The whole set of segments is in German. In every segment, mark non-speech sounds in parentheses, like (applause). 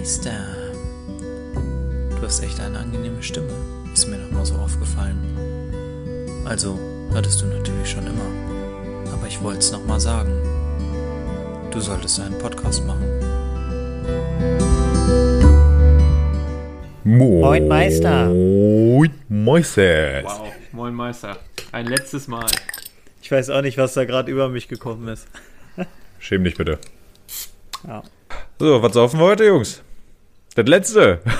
Meister. Du hast echt eine angenehme Stimme, ist mir noch mal so aufgefallen. Also, hattest du natürlich schon immer. Aber ich wollte es noch mal sagen. Du solltest einen Podcast machen. Moin Meister. Moin Meister. Wow, moin Meister. Ein letztes Mal. Ich weiß auch nicht, was da gerade über mich gekommen ist. Schäm dich bitte. Ja. So, was saufen wir heute, Jungs? Das letzte. (laughs)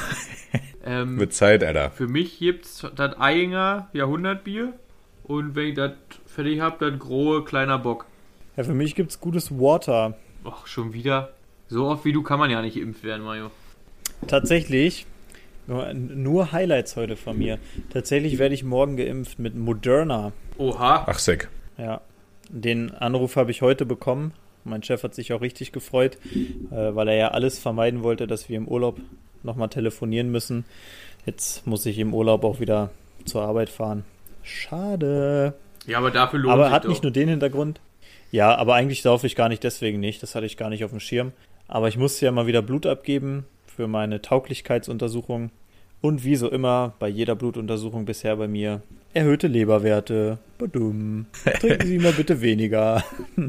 Ähm, Mit Zeit, Alter. für mich gibt's das Eyinger Jahrhundertbier und wenn ich das fertig hab, dann grohe kleiner Bock. ja, für mich gibt's gutes Water. Ach, schon wieder. So oft wie du kann man ja nicht geimpft werden, Mario. Tatsächlich, nur, nur Highlights heute von mir. Tatsächlich werde ich morgen geimpft mit Moderna. Oha. Ach, Sick. Ja, den Anruf habe ich heute bekommen. Mein Chef hat sich auch richtig gefreut, äh, weil er ja alles vermeiden wollte, dass wir im Urlaub nochmal telefonieren müssen. Jetzt muss ich im Urlaub auch wieder zur Arbeit fahren. Schade. Ja, aber dafür lohnt aber sich hat doch. nicht nur den Hintergrund. Ja, aber eigentlich saufe ich gar nicht deswegen nicht. Das hatte ich gar nicht auf dem Schirm. Aber ich musste ja mal wieder Blut abgeben für meine Tauglichkeitsuntersuchung. Und wie so immer, bei jeder Blutuntersuchung bisher bei mir, erhöhte Leberwerte. Badum. (laughs) Trinken Sie mal bitte weniger. (laughs)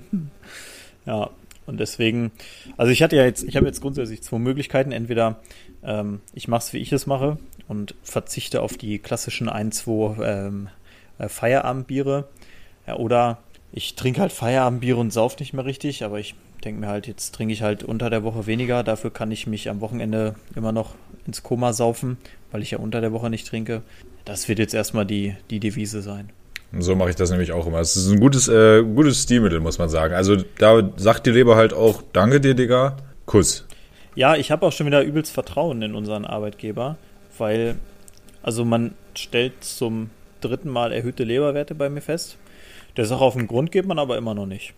ja, und deswegen, also ich hatte ja jetzt, ich habe jetzt grundsätzlich zwei Möglichkeiten. Entweder ähm, ich mache es, wie ich es mache und verzichte auf die klassischen ein, zwei ähm, äh, Feierabendbiere. Ja, oder ich trinke halt Feierabendbiere und sauf nicht mehr richtig, aber ich denke mir halt, jetzt trinke ich halt unter der Woche weniger. Dafür kann ich mich am Wochenende immer noch ins Koma saufen, weil ich ja unter der Woche nicht trinke. Das wird jetzt erstmal die, die Devise sein. So mache ich das nämlich auch immer. Es ist ein gutes, äh, gutes Stilmittel, muss man sagen. Also da sagt die Leber halt auch, danke dir, Digga. Kuss. Ja, ich habe auch schon wieder übelst Vertrauen in unseren Arbeitgeber, weil, also man stellt zum dritten Mal erhöhte Leberwerte bei mir fest. Der Sache auf den Grund geht man aber immer noch nicht.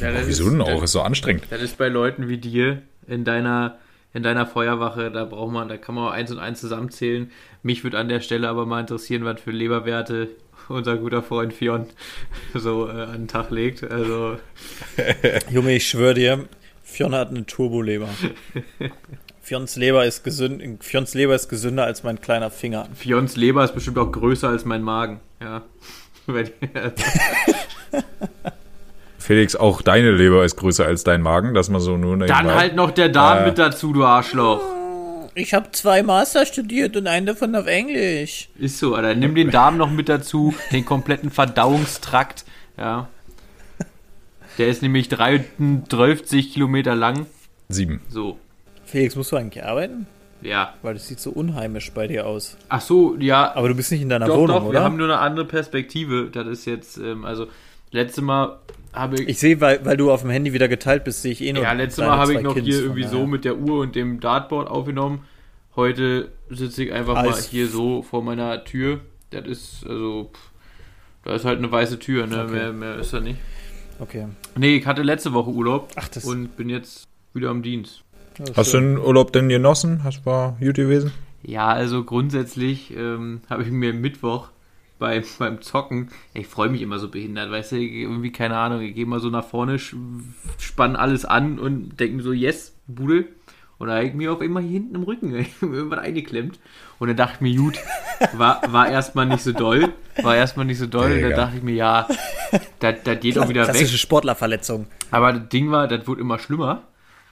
Ja, das Wieso ist- denn auch? Das, Ist so anstrengend. das ist bei Leuten wie dir in deiner in deiner Feuerwache, da braucht man, da kann man auch eins und eins zusammenzählen. Mich würde an der Stelle aber mal interessieren, was für Leberwerte unser guter Freund Fion so äh, an den Tag legt. Also (laughs) Junge, ich schwöre dir, Fionn hat eine Turboleber. Fionns Leber ist gesünd, Fionns Leber ist gesünder als mein kleiner Finger. Fions Leber ist bestimmt auch größer als mein Magen. Ja. (laughs) (laughs) Felix, auch deine Leber ist größer als dein Magen, dass man so nur Dann halt noch der Darm Äh. mit dazu, du Arschloch. Ich habe zwei Master studiert und einen davon auf Englisch. Ist so, Alter. Nimm den Darm noch mit dazu, den kompletten Verdauungstrakt. Ja. Der ist nämlich 33 Kilometer lang. Sieben. So. Felix, musst du eigentlich arbeiten? Ja. Weil das sieht so unheimisch bei dir aus. Ach so, ja. Aber du bist nicht in deiner doch, Wohnung, doch, oder? wir haben nur eine andere Perspektive. Das ist jetzt, ähm, also, letzte Mal habe ich. ich sehe, weil, weil du auf dem Handy wieder geteilt bist, sehe ich eh nur. ja, letztes Mal habe ich noch Kins, hier irgendwie so mit der Uhr und dem Dartboard aufgenommen. Heute sitze ich einfach mal Als- hier so vor meiner Tür. Das ist, also, pff, da ist halt eine weiße Tür, ne? Okay. Mehr, mehr ist da nicht. Okay. Nee, ich hatte letzte Woche Urlaub Ach, das und bin jetzt wieder am Dienst. Hast du schön. den Urlaub denn genossen? Hast war gut gewesen? Ja, also grundsätzlich ähm, (laughs) habe ich mir Mittwoch bei, beim Zocken, ich freue mich immer so behindert, weißt du, irgendwie keine Ahnung, ich gehe mal so nach vorne, sch- spann alles an und denke mir so, yes, Bude. Und da habe ich mir auf einmal hier hinten im Rücken (laughs) irgendwann eingeklemmt. Und dann dachte ich mir, gut, war, war erstmal nicht so doll, war erstmal nicht so doll. Und dann dachte ich mir, ja, das das geht auch wieder weg. Klassische Sportlerverletzung. Aber das Ding war, das wurde immer schlimmer.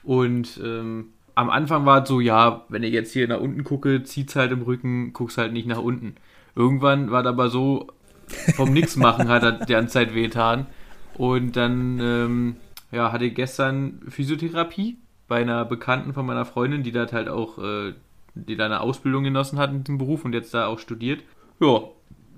Und ähm, am Anfang war es so, ja, wenn ich jetzt hier nach unten gucke, zieht's halt im Rücken, guck's halt nicht nach unten. Irgendwann war das aber so, vom Nix machen hat das die ganze Zeit wehgetan. Und dann, ähm, ja, hatte ich gestern Physiotherapie bei einer Bekannten von meiner Freundin, die das halt auch, äh, die da eine Ausbildung genossen hat in dem Beruf und jetzt da auch studiert. Ja,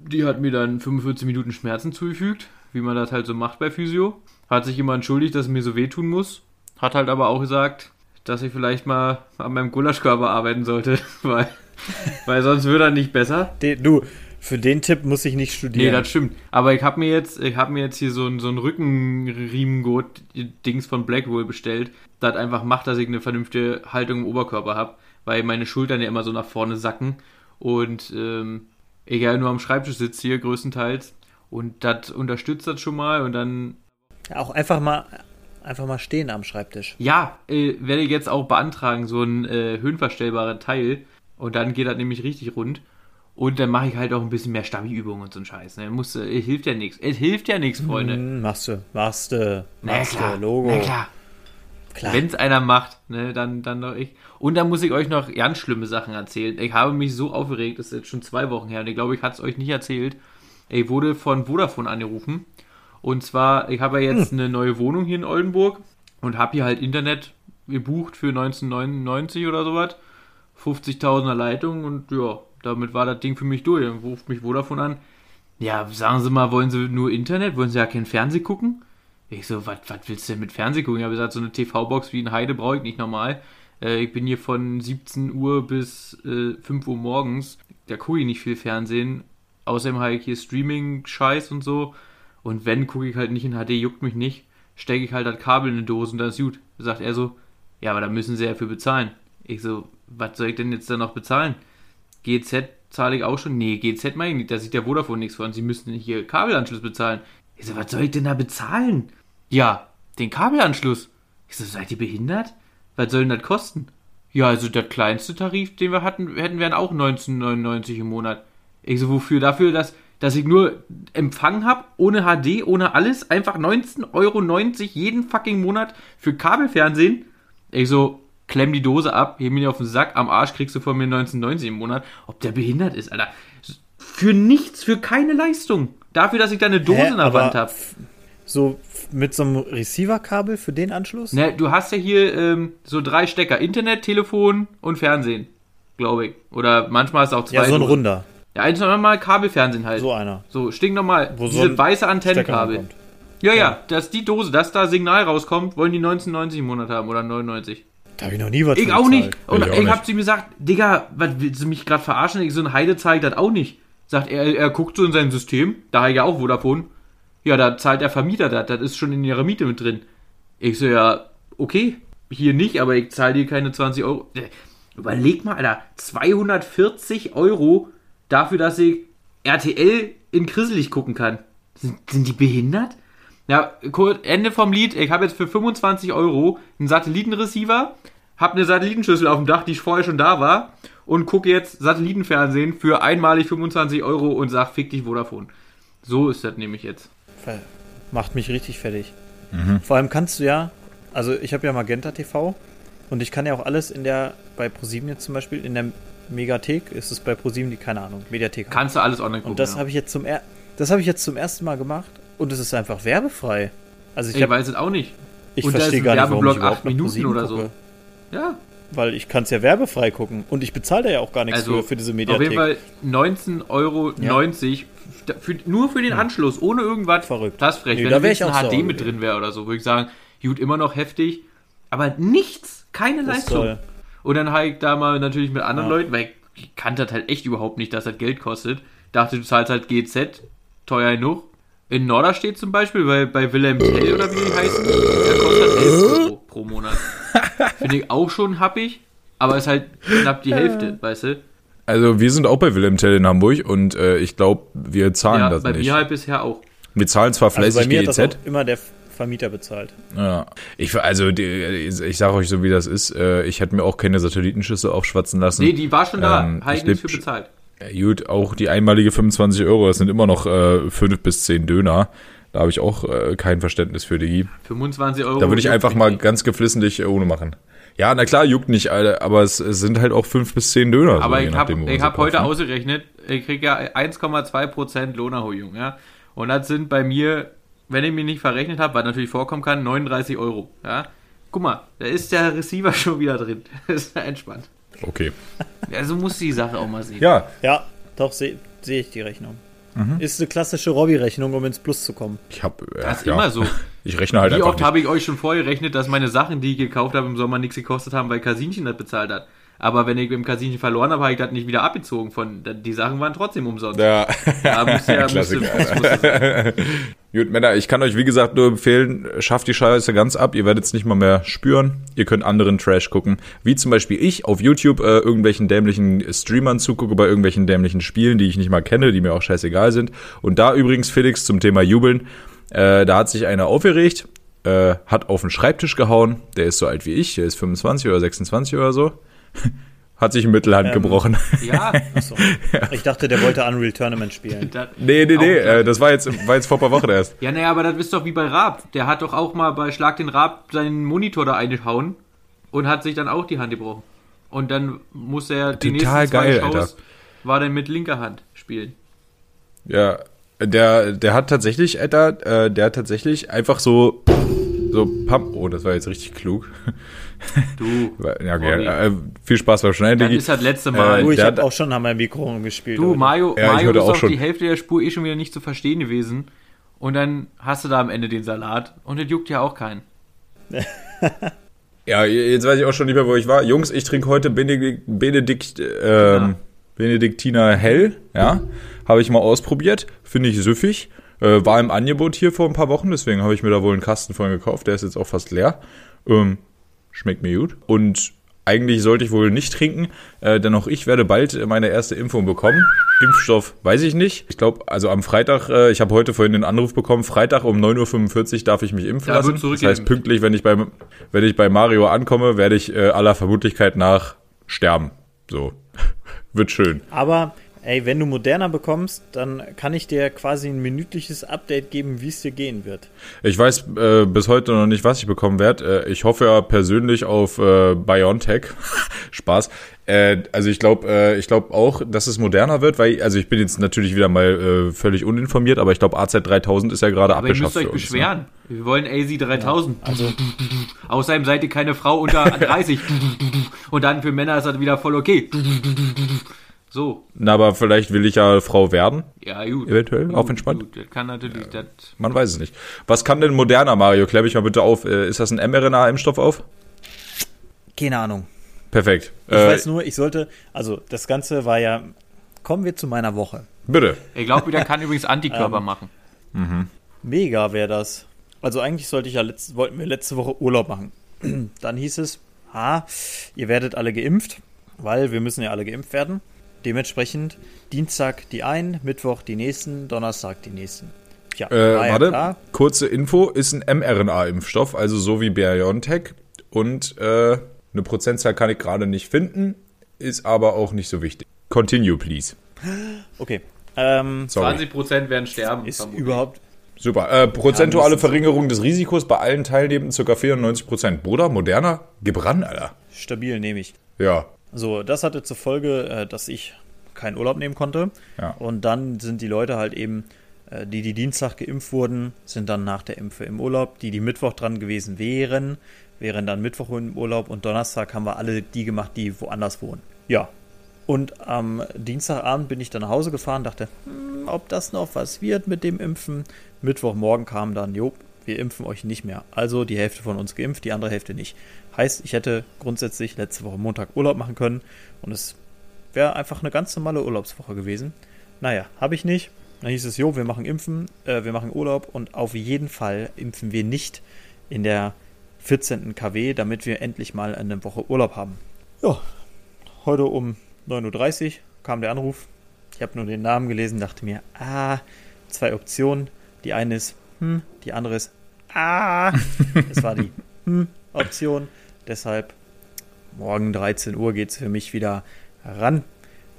die hat mir dann 45 Minuten Schmerzen zugefügt, wie man das halt so macht bei Physio. Hat sich immer entschuldigt, dass es mir so wehtun muss. Hat halt aber auch gesagt, dass ich vielleicht mal an meinem Gulaschkörper arbeiten sollte, (laughs) weil, (laughs) weil sonst wird er nicht besser. Den, du, für den Tipp muss ich nicht Nee, studieren. das stimmt. Aber ich habe mir jetzt, ich habe mir jetzt hier so ein, so ein Rückenriemengurt-Dings von Blackwell bestellt, das einfach macht, dass ich eine vernünftige Haltung im Oberkörper habe, weil meine Schultern ja immer so nach vorne sacken und ähm, ja nur am Schreibtisch sitze hier größtenteils und das unterstützt das schon mal und dann Auch einfach mal einfach mal stehen am Schreibtisch. Ja, äh, werde ich jetzt auch beantragen, so ein äh, höhenverstellbarer Teil. Und dann geht das nämlich richtig rund. Und dann mache ich halt auch ein bisschen mehr Stabi-Übungen und so ein Scheiß. Ne? Muss, äh, hilft ja nichts. Es hilft ja nichts, Freunde. Hm, machst du, machst du, machst klar, du, Logo. na klar. Klar. Wenn es einer macht, ne, dann, dann doch ich. Und dann muss ich euch noch ganz schlimme Sachen erzählen. Ich habe mich so aufgeregt, das ist jetzt schon zwei Wochen her und ich glaube, ich hatte es euch nicht erzählt. Ich wurde von Vodafone angerufen. Und zwar, ich habe ja jetzt eine neue Wohnung hier in Oldenburg und habe hier halt Internet gebucht für 1999 oder sowas. 50.000er Leitung und ja, damit war das Ding für mich durch. Dann ruft mich Vodafone an. Ja, sagen Sie mal, wollen Sie nur Internet? Wollen Sie ja kein Fernsehen gucken? Ich so, was willst du denn mit Fernsehen gucken? Ich habe gesagt, so eine TV-Box wie in Heide brauche ich nicht normal. Äh, ich bin hier von 17 Uhr bis äh, 5 Uhr morgens. Da gucke ich nicht viel Fernsehen. Außerdem habe ich hier Streaming-Scheiß und so. Und wenn, gucke ich halt nicht in HD, juckt mich nicht. Stecke ich halt das Kabel in eine Dose und dann ist gut. Sagt er so, ja, aber da müssen Sie ja für bezahlen. Ich so, was soll ich denn jetzt da noch bezahlen? GZ zahle ich auch schon? Nee, GZ meine ich nicht, da sieht der Vodafone nichts von. Sie müssen hier Kabelanschluss bezahlen. Ich so, was soll ich denn da bezahlen? Ja, den Kabelanschluss. Ich so, seid ihr behindert? Was soll denn das kosten? Ja, also der kleinste Tarif, den wir hatten, hätten wären auch 19,99 im Monat. Ich so, wofür? Dafür, dass, dass ich nur Empfang habe, ohne HD, ohne alles, einfach 19,90 Euro jeden fucking Monat für Kabelfernsehen. Ich so, klemm die Dose ab, heb mir die auf den Sack, am Arsch kriegst du von mir 19,90 im Monat. Ob der behindert ist, Alter. Für nichts, für keine Leistung. Dafür, dass ich da eine Dose Hä, in der Wand habe. So mit so einem Receiver-Kabel für den Anschluss? Ne, du hast ja hier ähm, so drei Stecker: Internet, Telefon und Fernsehen, glaube ich. Oder manchmal ist auch zwei. ja, so ein Dosen. runder. Ja, eins normal Kabelfernsehen halt. So So, einer. stinknormal. Wo Diese so weiße Antennenkabel. rankommt. Ja, ja, dass die Dose, dass da Signal rauskommt, wollen die 19,90 im Monat haben oder 99. Da habe ich noch nie was Ich für auch nicht. bezahlt. Und Ich ich, auch nicht. hab zu ihm gesagt, Digga, was willst du mich gerade verarschen? Ich so ein Heide zeigt das auch nicht. Sagt er, er guckt so in sein System, da hat er ja auch Vodafone. Ja, da zahlt der Vermieter das, das ist schon in ihrer Miete mit drin. Ich so, ja, okay, hier nicht, aber ich zahle dir keine 20 Euro. Äh, Überleg mal, Alter, 240 Euro dafür, dass ich RTL in Grisselig gucken kann. Sind, sind die behindert? Ja, kurz, Ende vom Lied. Ich habe jetzt für 25 Euro einen Satellitenreceiver, habe eine Satellitenschüssel auf dem Dach, die vorher schon da war, und gucke jetzt Satellitenfernsehen für einmalig 25 Euro und sag, fick dich Vodafone. So ist das nämlich jetzt. Macht mich richtig fertig. Mhm. Vor allem kannst du ja, also ich habe ja Magenta TV und ich kann ja auch alles in der, bei ProSieben jetzt zum Beispiel, in der Megathek, ist es bei ProSieben die, keine Ahnung, Mediathek. Kannst du alles online gucken. und das ja. habe ich jetzt zum er das habe ich jetzt zum ersten Mal gemacht und es ist einfach werbefrei. Also ich, Ich hab, weiß es auch nicht. ich und da verstehe ist gar nicht, warum ich überhaupt acht noch Minuten oder so. gucke. Ja, Weil ich kann es ja werbefrei gucken und ich bezahle da ja auch gar nichts also für, für diese auf Mediathek. jeden Fall 19,90 Euro für, nur für den Anschluss, ohne irgendwas. Verrückt. Das ist frech. Nee, Wenn da ich ein HD sauer mit drin wäre oder so, würde ich sagen, gut, immer noch heftig, aber nichts, keine Das Leistung. toll. Und dann habe ich da mal natürlich mit anderen Ja. Leuten, weil ich kannte das halt echt überhaupt nicht, dass das Geld kostet. Dachte, du zahlst halt GZ, teuer genug. In Norderstedt zum Beispiel, weil bei Wilhelm Tell oder wie die heißen, der kostet 11 Euro pro Monat. Finde ich auch schon happig, aber ist halt knapp die Hälfte, weißt du? Also wir sind auch bei Wilhelm Tell in Hamburg und äh, ich glaube, wir zahlen Ja, das bei nicht. mir halt bisher auch. Wir zahlen zwar Also bei fleißig mir hat das GEZ. auch immer der Vermieter bezahlt. Ja. Ich, also die, ich sage euch so, wie das ist. Äh, Ich hätte mir auch keine Satellitenschüsse aufschwatzen lassen. Nee, die war schon da, Ähm, habe ich ich nichts für bezahlt. Ja, Gut, auch die einmalige 25 Euro, das sind immer noch äh, 5 bis 10 Döner. Da habe ich auch äh, kein Verständnis für die. 25 Euro. Da würde ich einfach mal ganz geflissentlich äh, ohne machen. Ja, na klar, juckt nicht, Alter, aber es, es sind halt auch 5 bis 10 Döner. Aber so, ich habe hab heute ne? ausgerechnet, ich kriege ja 1,2% Lohnerhöhung, ja. Und das sind bei mir, wenn ich mich nicht verrechnet habe, was natürlich vorkommen kann, 39 Euro, ja. Guck mal, da ist der Receiver (laughs) schon wieder drin. Das ist ja entspannt. Okay. (laughs) Ja, so muss die Sache auch mal sehen. Ja, Ja, doch, sehe seh ich die Rechnung. Mhm. Ist eine klassische Robby-Rechnung, um ins Plus zu kommen. ich habe. Äh, Das ist ja. immer so. (laughs) Ich rechne halt Wie einfach oft nicht. habe ich euch schon vorgerechnet, dass meine Sachen, die ich gekauft habe, im Sommer nichts gekostet haben, weil Kasinchen das bezahlt hat. Aber wenn ich im Kasinchen verloren habe, habe ich das nicht wieder abgezogen. Von, die Sachen waren trotzdem umsonst. Ja. Ja, muss ja, (laughs) Klassiker, sein. (laughs) Gut, Männer, ich kann euch wie gesagt nur empfehlen, schafft die Scheiße ganz ab, ihr werdet es nicht mal mehr spüren. Ihr könnt anderen Trash gucken, wie zum Beispiel ich auf YouTube äh, irgendwelchen dämlichen Streamern zugucke bei irgendwelchen dämlichen Spielen, die ich nicht mal kenne, die mir auch scheißegal sind. Und da übrigens, Felix, zum Thema Jubeln, äh, da hat sich einer aufgeregt, äh, hat auf den Schreibtisch gehauen. Der ist so alt wie ich, der ist 25 oder 26 oder so. (laughs) hat sich Mittelhand Ähm, gebrochen. Ja, Achso. (laughs) Ich dachte, der wollte Unreal Tournament spielen. das- nee, nee, nee, äh, das war jetzt, war jetzt vor ein paar Wochen erst. Ja, naja, aber das ist doch wie bei Raab. Der hat doch auch mal bei Schlag den Raab seinen Monitor da eingehauen und hat sich dann auch die Hand gebrochen. Und dann muss er die Total nächsten zwei geil, Shows Alter. war dann mit linker Hand spielen. Ja, der, der hat tatsächlich, Alter, äh, der hat tatsächlich einfach so, so Pump. Oh, das war jetzt richtig klug. Du, (laughs) Ja, okay, äh, viel Spaß beim Schneiden, das ist das letzte Mal. Äh, Du, ich habe auch schon an meinem Mikro rumgespielt. du. Mario, Ja, Mario ist auch auch schon. die Hälfte der Spur eh schon wieder nicht zu verstehen gewesen. Und dann hast du da am Ende den Salat. Und das juckt ja auch keinen. Ja, jetzt weiß ich auch schon nicht mehr, wo ich war. Jungs, ich trinke heute Benedikt, Benedikt, ähm, Benediktiner Hell, ja. Habe ich mal ausprobiert. Finde ich süffig. Äh, war im Angebot hier vor ein paar Wochen, deswegen habe ich mir da wohl einen Kasten von gekauft. Der ist jetzt auch fast leer. Ähm, schmeckt mir gut. Und eigentlich sollte ich wohl nicht trinken, äh, denn auch ich werde bald meine erste Impfung bekommen. Impfstoff weiß ich nicht. Ich glaube, also am Freitag, äh, ich habe heute vorhin den Anruf bekommen, Freitag um 9.45 Uhr darf ich mich impfen Da lassen. Das heißt, pünktlich, wenn ich bei, wenn ich bei Mario ankomme, werde ich äh, aller Vermutlichkeit nach sterben. So. (laughs) Wird schön. Aber, ey, wenn du moderner bekommst, dann kann ich dir quasi ein minütliches Update geben, wie es dir gehen wird. Ich weiß äh, bis heute noch nicht, was ich bekommen werde. Äh, ich hoffe ja persönlich auf äh, BioNTech. (laughs) Spaß. Äh, also ich glaube äh, ich glaube auch, dass es moderner wird, weil also ich bin jetzt natürlich wieder mal äh, völlig uninformiert, aber ich glaube AZ 3000 ist ja gerade Aber ihr müsst abgeschafft. euch für uns, ne? beschweren. Wir wollen AZ 3000. also, (laughs) Außerdem seid ihr keine Frau unter (laughs) 30. Und dann für Männer ist das wieder voll okay. So, Na, aber vielleicht will ich ja Frau werden. ja, gut. Eventuell, Gut, auf entspannt. Gut, das kann natürlich, das Man weiß es nicht. Was kann denn moderner, Mario? Klär mich mal bitte auf. Äh, ist das ein mRNA-Impfstoff auf? Keine Ahnung. Perfekt. Ich Äh, weiß nur, ich sollte, also das Ganze war ja, kommen wir zu meiner Woche. bitte. Ich glaube, der kann übrigens Antikörper Ähm, machen. Mega wäre das. Also eigentlich sollte ich ja letzt, wollten wir letzte Woche Urlaub machen. (clears throat) Dann hieß es, ah, ihr werdet alle geimpft, weil wir müssen ja alle geimpft werden. Dementsprechend Dienstag die einen, Mittwoch die nächsten, Donnerstag die nächsten. Tja, Äh, war ja warte, klar. kurze Info, ist ein mRNA-Impfstoff, also so wie BioNTech. Und äh, eine Prozentzahl kann ich gerade nicht finden, ist aber auch nicht so wichtig. Continue, please. Okay. Ähm, Sorry. 20% werden sterben. ist vermutlich. überhaupt Super. Äh, prozentuale Ja, Verringerung des Risikos bei allen Teilnehmenden ca. 94 Prozent. Bruder, moderner, gebrannt, Alter. stabil, nehme ich. Ja. So, das hatte zur Folge, äh, dass ich keinen Urlaub nehmen konnte. Ja. Und dann sind die Leute halt eben, äh, die die Dienstag geimpft wurden, sind dann nach der Impfe im Urlaub. Die, die Mittwoch dran gewesen wären, wären dann Mittwoch im Urlaub. Und Donnerstag haben wir alle die gemacht, die woanders wohnen. Ja. Und am Dienstagabend bin ich dann nach Hause gefahren, dachte, hm, ob das noch was wird mit dem Impfen. Mittwochmorgen kam dann, jo, wir impfen euch nicht mehr. Also die Hälfte von uns geimpft, die andere Hälfte nicht. Heißt, ich hätte grundsätzlich letzte Woche Montag Urlaub machen können und es wäre einfach eine ganz normale Urlaubswoche gewesen. Naja, habe ich nicht. Dann hieß es, jo, wir machen Impfen, äh, wir machen Urlaub und auf jeden Fall impfen wir nicht in der 14. KW, damit wir endlich mal eine Woche Urlaub haben. Ja, heute um 9.30 Uhr kam der Anruf. Ich habe nur den Namen gelesen, dachte mir, ah, zwei Optionen. Die eine ist, hm, die andere ist, ah. (laughs) Es war die hm, Option. Deshalb morgen 13 Uhr geht es für mich wieder ran.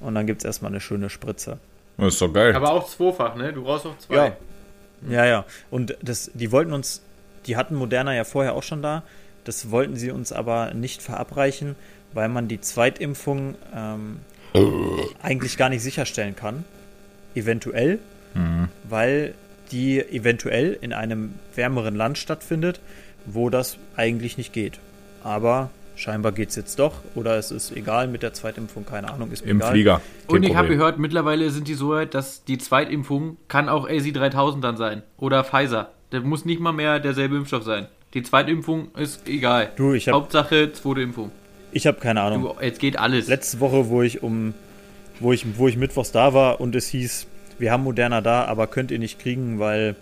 Und dann gibt es erstmal eine schöne Spritze. Das ist doch geil. Aber auch zweifach, ne? Du brauchst auch zwei. Ja. Ja, ja. Und das, die wollten uns, die hatten Moderna ja vorher auch schon da. Das wollten sie uns aber nicht verabreichen, weil man die Zweitimpfung ähm, eigentlich gar nicht sicherstellen kann. Eventuell, weil die eventuell in einem wärmeren Land stattfindet, wo das eigentlich nicht geht. Aber scheinbar geht es jetzt doch. Oder es ist egal mit der Zweitimpfung, keine Ahnung, ist mir Im egal. Flieger. Kein Und ich habe gehört, mittlerweile sind die so weit, dass die Zweitimpfung kann auch AZ3000 dann sein. Oder Pfizer. Der muss nicht mal mehr derselbe Impfstoff sein. Die Zweitimpfung ist egal. Du, ich hab- Hauptsache zweite Impfung. Ich habe keine Ahnung. Du, jetzt geht alles. letzte Woche, wo ich um, wo ich, wo ich mittwochs da war und es hieß, wir haben Moderna da, aber könnt ihr nicht kriegen, weil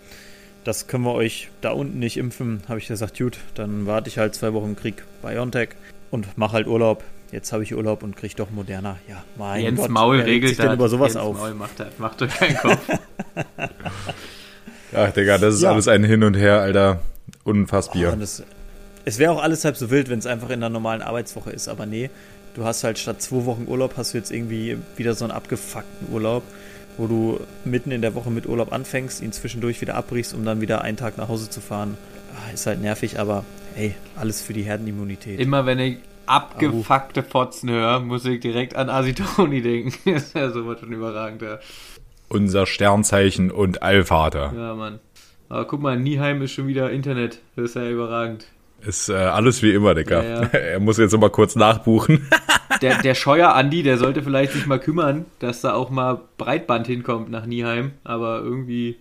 das können wir euch da unten nicht impfen, habe ich gesagt, gut, dann warte ich halt zwei Wochen Krieg BioNTech und mache halt Urlaub. Jetzt habe ich Urlaub und kriege doch Moderna. Ja, mein Jens Gott, Maul regelt sich denn über sowas Jens auf. Maul macht das. Macht euch keinen Kopf. (laughs) Ach, Digga, das ist Ja. alles ein Hin und Her, Alter. und ein Fass Bier. Oh, das, es wäre auch alles halb so wild, wenn es einfach in einer normalen Arbeitswoche ist, aber nee, du hast halt statt zwei Wochen Urlaub, hast du jetzt irgendwie wieder so einen abgefuckten Urlaub, wo du mitten in der Woche mit Urlaub anfängst, ihn zwischendurch wieder abbrichst, um dann wieder einen Tag nach Hause zu fahren. Ah, ist halt nervig, aber hey, alles für die Herdenimmunität. Immer wenn ich abgefuckte Fotzen höre, muss ich direkt an Asitoni (laughs) denken. (laughs) ist ja sowas schon überragend, ja. Unser Sternzeichen und Allvater. Ja, Mann. Aber guck mal, Nieheim ist schon wieder Internet. Das ist ja überragend. Ist äh, alles wie immer, Dicker. Ja, ja. (laughs) Er muss jetzt immer kurz nachbuchen. (laughs) Der, der Scheuer Andi, der sollte vielleicht sich mal kümmern, dass da auch mal Breitband hinkommt nach Nieheim. Aber irgendwie,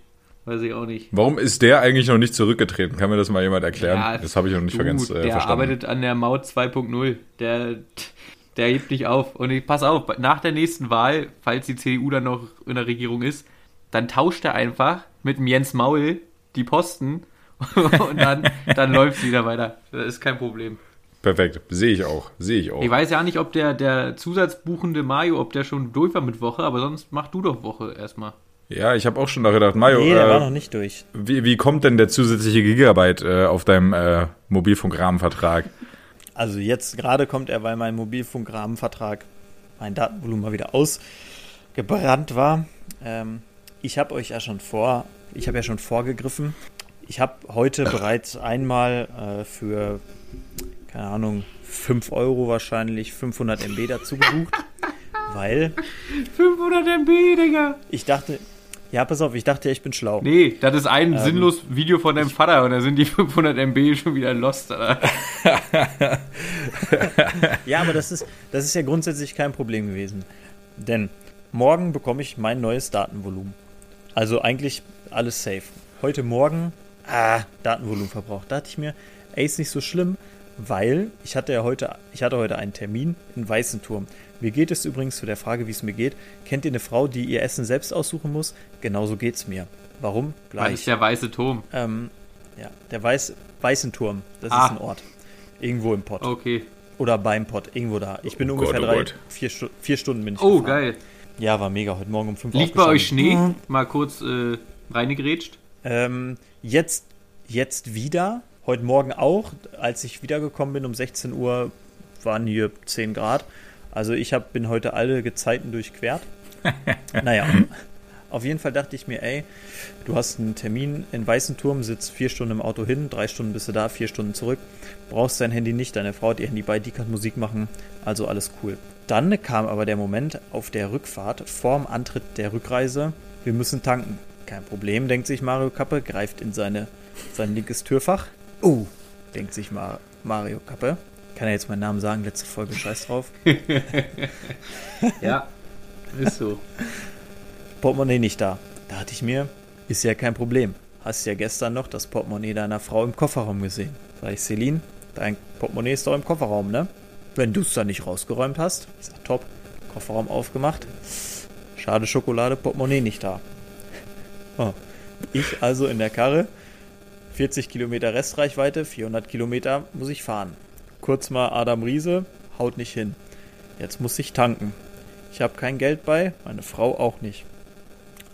weiß ich auch nicht. Warum ist der eigentlich noch nicht zurückgetreten? Kann mir das mal jemand erklären? Ja, das habe ich noch nicht du, ganz äh, Der verstanden. arbeitet an der Maut 2.0. Der, der hebt nicht auf. Und ich pass auf, nach der nächsten Wahl, falls die CDU dann noch in der Regierung ist, dann tauscht er einfach mit dem Jens Maul die Posten (laughs) und dann, dann läuft es wieder weiter. Das ist kein Problem. Perfekt. Sehe ich auch. Sehe ich auch. Ich weiß ja nicht, ob der, der zusatzbuchende Mario, ob der schon durch war mit Woche, aber sonst mach du doch Woche erstmal. Ja, ich habe auch schon nachgedacht, Mario, nee, der war noch äh, nicht durch. wie, wie kommt denn der zusätzliche Gigabyte äh, auf deinem äh, Mobilfunkrahmenvertrag? Also jetzt gerade kommt er, weil mein Mobilfunkrahmenvertrag, mein Datenvolumen mal wieder ausgebrannt war. Ähm, ich habe euch ja schon vor, ich habe ja schon vorgegriffen. Ich habe heute bereits einmal äh, für, keine Ahnung, 5 Euro wahrscheinlich 500 MB dazu gebucht, (laughs) weil 500 MB, Digga! ich dachte, ja, pass auf, ich dachte ja, ich bin schlau. Nee, das ist ein Ähm, sinnlos Video von deinem Vater und da sind die 500 MB schon wieder lost, Alter. (laughs) Ja, aber das ist, das ist ja grundsätzlich kein Problem gewesen. Denn morgen bekomme ich mein neues Datenvolumen. Also eigentlich alles safe. Heute Morgen, ah, Datenvolumen verbraucht. Da dachte ich mir, ey, ist nicht so schlimm, weil ich hatte ja heute, ich hatte heute einen Termin in Weißenturm. Mir geht es übrigens zu der Frage, wie es mir geht. Kennt ihr eine Frau, die ihr Essen selbst aussuchen muss? Genauso geht's mir. Warum? Das ist der weiße Turm. Ähm, ja, der Weiß, Weißenturm, das Ah. ist ein Ort. Irgendwo im Pott. Okay. Oder beim Pott, irgendwo da. Ich bin Oh ungefähr Gott, oh drei, Gott. vier, vier Stunden bin ich Oh, gefahren. geil. Ja, war mega. Heute Morgen um fünf Liegt bei euch. Schnee? Mal kurz äh, reingegrätscht. Ähm, jetzt, jetzt wieder. Heute Morgen auch. Als ich wiedergekommen bin um 16 Uhr, waren hier 10 Grad. Also ich hab, bin heute alle Gezeiten durchquert. (laughs) naja, auf jeden Fall dachte ich mir, ey, du hast einen Termin in Weißenturm, sitzt vier Stunden im Auto hin, drei Stunden bist du da, vier Stunden zurück. Brauchst dein Handy nicht, deine Frau hat ihr Handy bei, die kann Musik machen, also alles cool. Dann kam aber der Moment auf der Rückfahrt, vorm Antritt der Rückreise, wir müssen tanken. Kein Problem, denkt sich Mario Kappe, greift in seine, sein linkes Türfach. Oh, denkt sich Mar Mario Kappe. Kann er jetzt meinen Namen sagen, letzte Folge, scheiß drauf. (laughs) Ja. Ist so. Portemonnaie nicht da. Da dachte ich mir, ist ja kein Problem. Hast ja gestern noch das Portemonnaie deiner Frau im Kofferraum gesehen. Sag ich, Celine, dein Portemonnaie ist doch im Kofferraum, ne? Wenn du es da nicht rausgeräumt hast, ich sag, top, Kofferraum aufgemacht. Schade Schokolade, Portemonnaie nicht da. Oh. Ich also in der Karre, 40 Kilometer Restreichweite, 400 Kilometer muss ich fahren. Kurz mal Adam Riese, haut nicht hin. Jetzt muss ich tanken. Ich habe kein Geld bei, meine Frau auch nicht.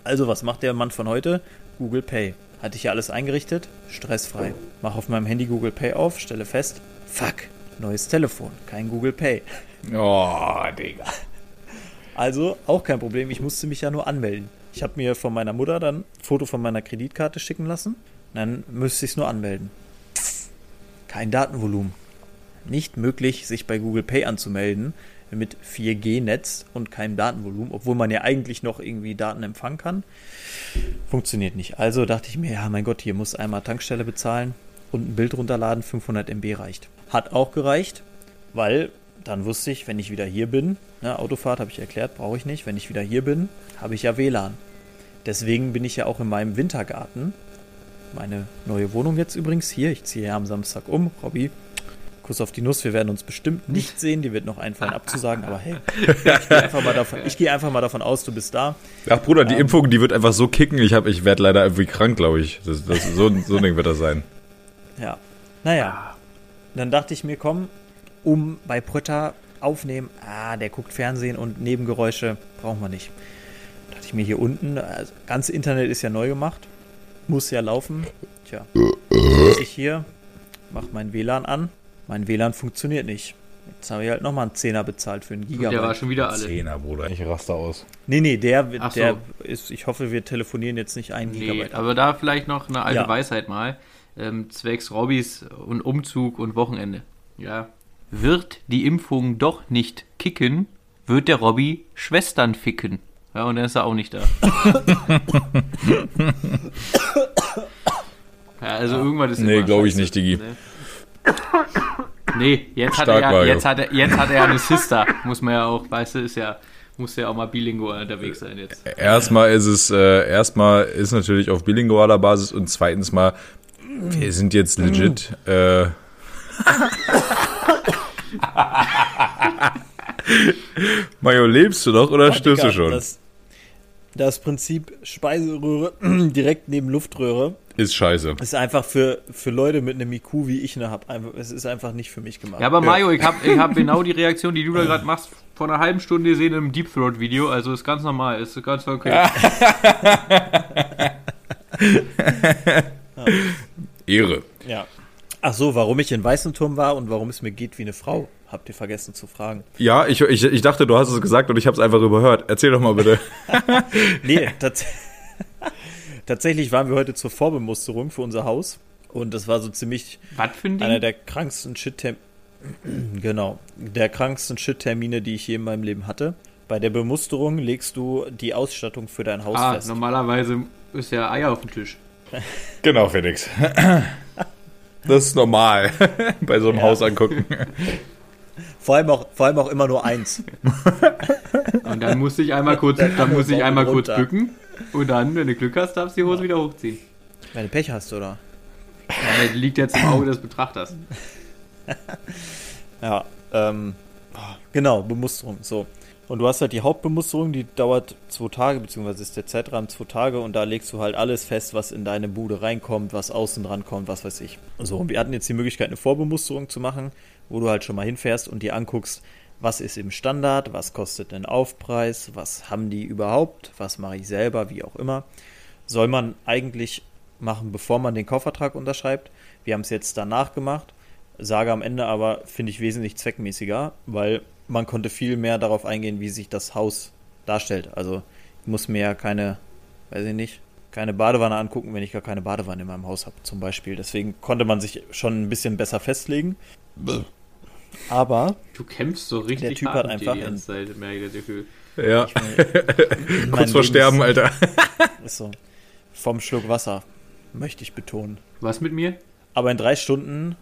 Also, was macht der Mann von heute? Google Pay. Hatte ich ja alles eingerichtet? Stressfrei. Mach auf meinem Handy Google Pay auf, stelle fest, fuck, neues Telefon, kein Google Pay. Oh, Digga. Also, auch kein Problem, ich musste mich ja nur anmelden. Ich habe mir von meiner Mutter dann ein Foto von meiner Kreditkarte schicken lassen. Dann müsste ich es nur anmelden. Kein Datenvolumen. Nicht möglich, sich bei Google Pay anzumelden mit 4G-Netz und keinem Datenvolumen, obwohl man ja eigentlich noch irgendwie Daten empfangen kann. Funktioniert nicht. Also dachte ich mir, ja, mein Gott, hier muss einmal Tankstelle bezahlen und ein Bild runterladen, 500 MB reicht. Hat auch gereicht, weil dann wusste ich, wenn ich wieder hier bin, ne, Autofahrt habe ich erklärt, brauche ich nicht, wenn ich wieder hier bin, habe ich ja WLAN. Deswegen bin ich ja auch in meinem Wintergarten. Meine neue Wohnung jetzt übrigens hier. Ich ziehe ja am Samstag um. Robby, Kuss auf die Nuss. Wir werden uns bestimmt nicht sehen. Die wird noch einfallen abzusagen. Aber hey, (laughs) ich gehe einfach, mal davon- ich gehe einfach mal davon aus, du bist da. Ach Bruder, die Impfung, die wird einfach so kicken. Ich, hab- ich werde leider irgendwie krank, glaube ich. Das, das, so, so ein Ding wird das sein. Ja. Naja. Dann dachte ich mir, komm, um bei Prötter aufnehmen, ah, der guckt Fernsehen und Nebengeräusche brauchen wir nicht. Dachte ich mir hier unten, also, ganze Internet ist ja neu gemacht, muss ja laufen. Tja, ich hier, mach mein WLAN an. Mein WLAN funktioniert nicht. Jetzt habe ich halt nochmal einen Zehner bezahlt für einen Und der war Gigabyte. schon wieder alle. Zehner, Bruder. Ich raste aus. Nee, nee, der, Ach so. der ist, ich hoffe, wir telefonieren jetzt nicht einen Nee, Gigabyte ab. aber da vielleicht noch eine alte Ja. Weisheit mal. Ähm, zwecks Robbys und Umzug und Wochenende. Ja. Wird die Impfung doch nicht kicken, wird der Robby Schwestern ficken. Ja, und dann ist er auch nicht da. ja, also irgendwas ist Nee, immer glaub ich nicht, Digi. Nee, jetzt hat, Stark, er ja, jetzt, hat er, jetzt hat er ja eine Sister. Muss man ja auch, weißt du, ist ja, muss ja auch mal bilingual unterwegs sein jetzt. Erstmal ist es, äh, erstmal ist natürlich auf bilingualer Basis und zweitens mal, wir sind jetzt legit, äh, (laughs) Mario, lebst du noch oder Oh, stirbst du schon? Das, das Prinzip Speiseröhre (clears throat) direkt neben Luftröhre ist scheiße. ist einfach für, für Leute mit einem IQ wie ich ne hab. Es ist einfach nicht für mich gemacht. Ja, aber Mario, ich habe ich hab (laughs) genau die Reaktion, die du da gerade machst, vor einer halben Stunde gesehen im Deep Throat Video. Also ist ganz normal, ist ganz okay. (laughs) Ehre. Ja. Ach so, warum ich in Weißenturm war und warum es mir geht wie eine Frau, habt ihr vergessen zu fragen. Ja, ich, ich, ich dachte, du hast es gesagt und ich habe es einfach überhört. Erzähl doch mal bitte. (laughs) Nee, tats (laughs) tatsächlich waren wir heute zur Vorbemusterung für unser Haus und das war so ziemlich Was für ein einer der kranksten Shit (clears throat) genau, der kranksten Shit-Termine, die ich je in meinem Leben hatte. Bei der Bemusterung legst du die Ausstattung für dein Haus Ah, fest. normalerweise ist ja Eier auf dem Tisch. Genau, Felix. (clears throat) Das ist normal (laughs) bei so einem Ja. Haus angucken. Vor allem auch, vor allem auch immer nur eins. (laughs) Und dann musste ich einmal kurz, Dann musste ich einmal kurz bücken. Und dann, wenn du Glück hast, darfst du die Hose wieder hochziehen. Wenn du Pech hast, oder? Ja, das liegt jetzt im Auge des Betrachters. (laughs) Ja, ähm, genau, Bemusterung, so. Und du hast halt die Hauptbemusterung, die dauert zwei Tage, beziehungsweise ist der Zeitrahmen zwei Tage und da legst du halt alles fest, was in deine Bude reinkommt, was außen dran kommt, was weiß ich. So, und wir hatten jetzt die Möglichkeit, eine Vorbemusterung zu machen, wo du halt schon mal hinfährst und dir anguckst, was ist im Standard, was kostet ein Aufpreis, was haben die überhaupt, was mache ich selber, wie auch immer. Soll man eigentlich machen, bevor man den Kaufvertrag unterschreibt. Wir haben es jetzt danach gemacht, sage am Ende aber, finde ich wesentlich zweckmäßiger, weil man konnte viel mehr darauf eingehen, wie sich das Haus darstellt. Also ich muss mir ja keine, weiß ich nicht, keine Badewanne angucken, wenn ich gar keine Badewanne in meinem Haus habe, zum Beispiel. Deswegen konnte man sich schon ein bisschen besser festlegen. Aber Du kämpfst so richtig Der Typ hart hat einfach die ganze Zeit, merke ich das Gefühl. Ja, mein (laughs) kurz vor Leben Sterben, ist, Alter. (laughs) ist so vom Schluck Wasser, möchte ich betonen. Was mit mir? Aber in drei Stunden,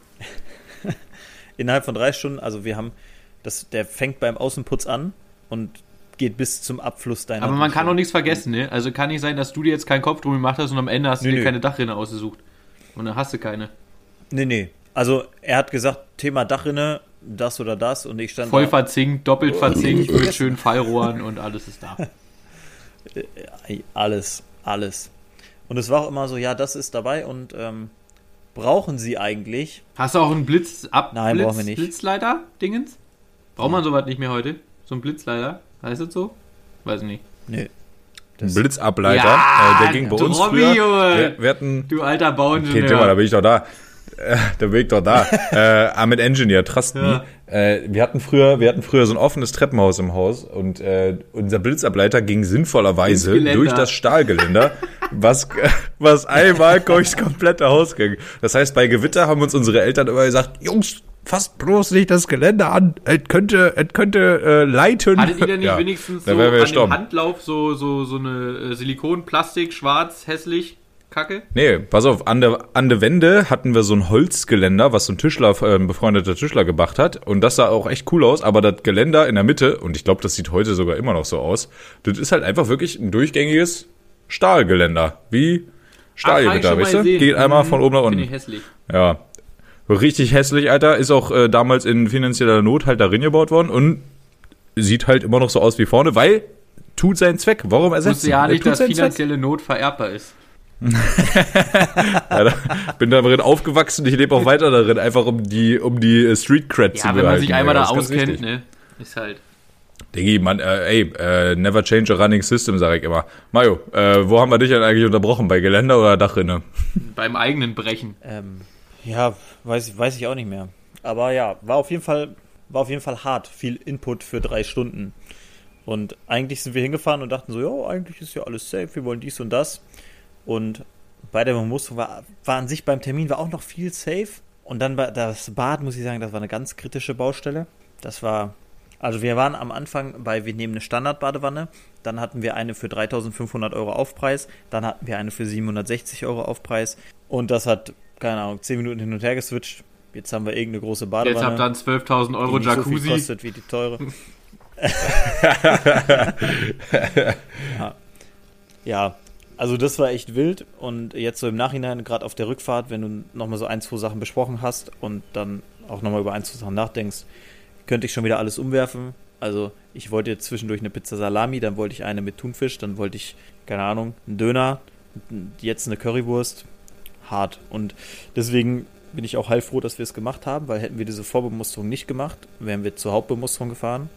(laughs) innerhalb von drei Stunden, also wir haben, das, der fängt beim Außenputz an und geht bis zum Abfluss deiner Aber man Dusche. kann auch nichts vergessen, ne? Also kann nicht sein, dass du dir jetzt keinen Kopf drum gemacht hast und am Ende hast du Nö, dir nö. keine Dachrinne ausgesucht. Und dann hast du keine. Nee, nee. Also er hat gesagt, Thema Dachrinne, das oder das und ich stand Voll da, verzinkt, doppelt verzinkt, mit schönen Fallrohren und alles ist da. Ey, (laughs) alles, alles. Und es war auch immer so, ja, das ist dabei und ähm, brauchen sie eigentlich? Hast du auch einen Blitz ab Nein, Blitz, brauchen wir nicht. Blitzleiter Dingens? Braucht man sowas nicht mehr heute? So ein Blitzleiter? Heißt das so? Weiß ich nicht. Nee. Ein Das- Blitzableiter, Ja, äh, der ging bei uns Robby, früher. Junge. Wir, wir hatten, Du alter okay, Bauingenieur. Thema, da bin ich doch da. Äh, Da bin ich doch da. (laughs) äh, Ahmed Engineer, trust me. Äh, wir hatten früher, wir hatten früher so ein offenes Treppenhaus im Haus und äh, unser Blitzableiter ging sinnvollerweise durch das Stahlgeländer, (laughs) was, was einmal durchs komplette Haus ging. Das heißt, bei Gewitter haben uns unsere Eltern immer gesagt, Jungs, fasst bloß nicht das Geländer an. Es könnte, es könnte äh, leiten. Hattet ihr denn nicht Ja, wenigstens so an dem. Handlauf so, so, so eine äh, Silikon, Plastik, schwarz, hässlich, Kacke? Nee, pass auf, an der, an der Wände hatten wir so ein Holzgeländer, was so ein Tischler, äh, ein befreundeter Tischler gemacht hat. Und das sah auch echt cool aus, aber das Geländer in der Mitte, und ich glaube, das sieht heute sogar immer noch so aus, das ist halt einfach wirklich ein durchgängiges Stahlgeländer. Wie ich mal weißt du? Geht einmal Mhm, von oben nach Finde ich unten. hässlich. Ja. Richtig hässlich, Alter. Ist auch äh, damals in finanzieller Not halt darin gebaut worden und sieht halt immer noch so aus wie vorne, weil tut seinen Zweck. Warum Ich ersetzen? wusste ja nicht, dass seinen Zweck. finanzielle Not vererbbar ist. (laughs) Ja, da, bin darin aufgewachsen, ich lebe auch weiter darin, einfach um die, um die äh, Street Cred zu Ja, wenn man sich behalten, einmal ja, da auskennt, ne? Ist halt. Diggi, man, äh, ey, äh, never change a running system, sag ich immer. Mario, äh, wo haben wir dich denn eigentlich unterbrochen? Bei Geländer oder Dachrinne? Beim eigenen Brechen. Ähm, ja, weiß, weiß ich auch nicht mehr. Aber ja, war auf jeden Fall, war auf jeden Fall hart. Viel Input für drei Stunden. Und eigentlich sind wir hingefahren und dachten so, ja, eigentlich ist ja alles safe, wir wollen dies und das. Und bei der Bemusterung war, war an sich beim Termin war auch noch viel safe. Und dann war das Bad, muss ich sagen, das war eine ganz kritische Baustelle. Das war, also wir waren am Anfang bei, wir nehmen eine Standardbadewanne, dann hatten wir eine für 3500 Euro Aufpreis, dann hatten wir eine für 760 Euro Aufpreis. Und das hat, keine Ahnung, 10 Minuten hin und her geswitcht. Jetzt haben wir irgendeine große Badewanne. Jetzt habt ihr dann 12.000 Euro die nicht so viel Jacuzzi. kostet wie die teure. (laughs) ja. ja, also das war echt wild und jetzt so im Nachhinein, gerade auf der Rückfahrt, wenn du nochmal so ein, zwei Sachen besprochen hast und dann auch nochmal über ein, zwei Sachen nachdenkst, könnte ich schon wieder alles umwerfen. Also ich wollte jetzt zwischendurch eine Pizza Salami, dann wollte ich eine mit Thunfisch, dann wollte ich, keine Ahnung, einen Döner, jetzt eine Currywurst. Hart. Und deswegen bin ich auch heilfroh, dass wir es gemacht haben, weil hätten wir diese Vorbemusterung nicht gemacht, wären wir zur Hauptbemusterung gefahren,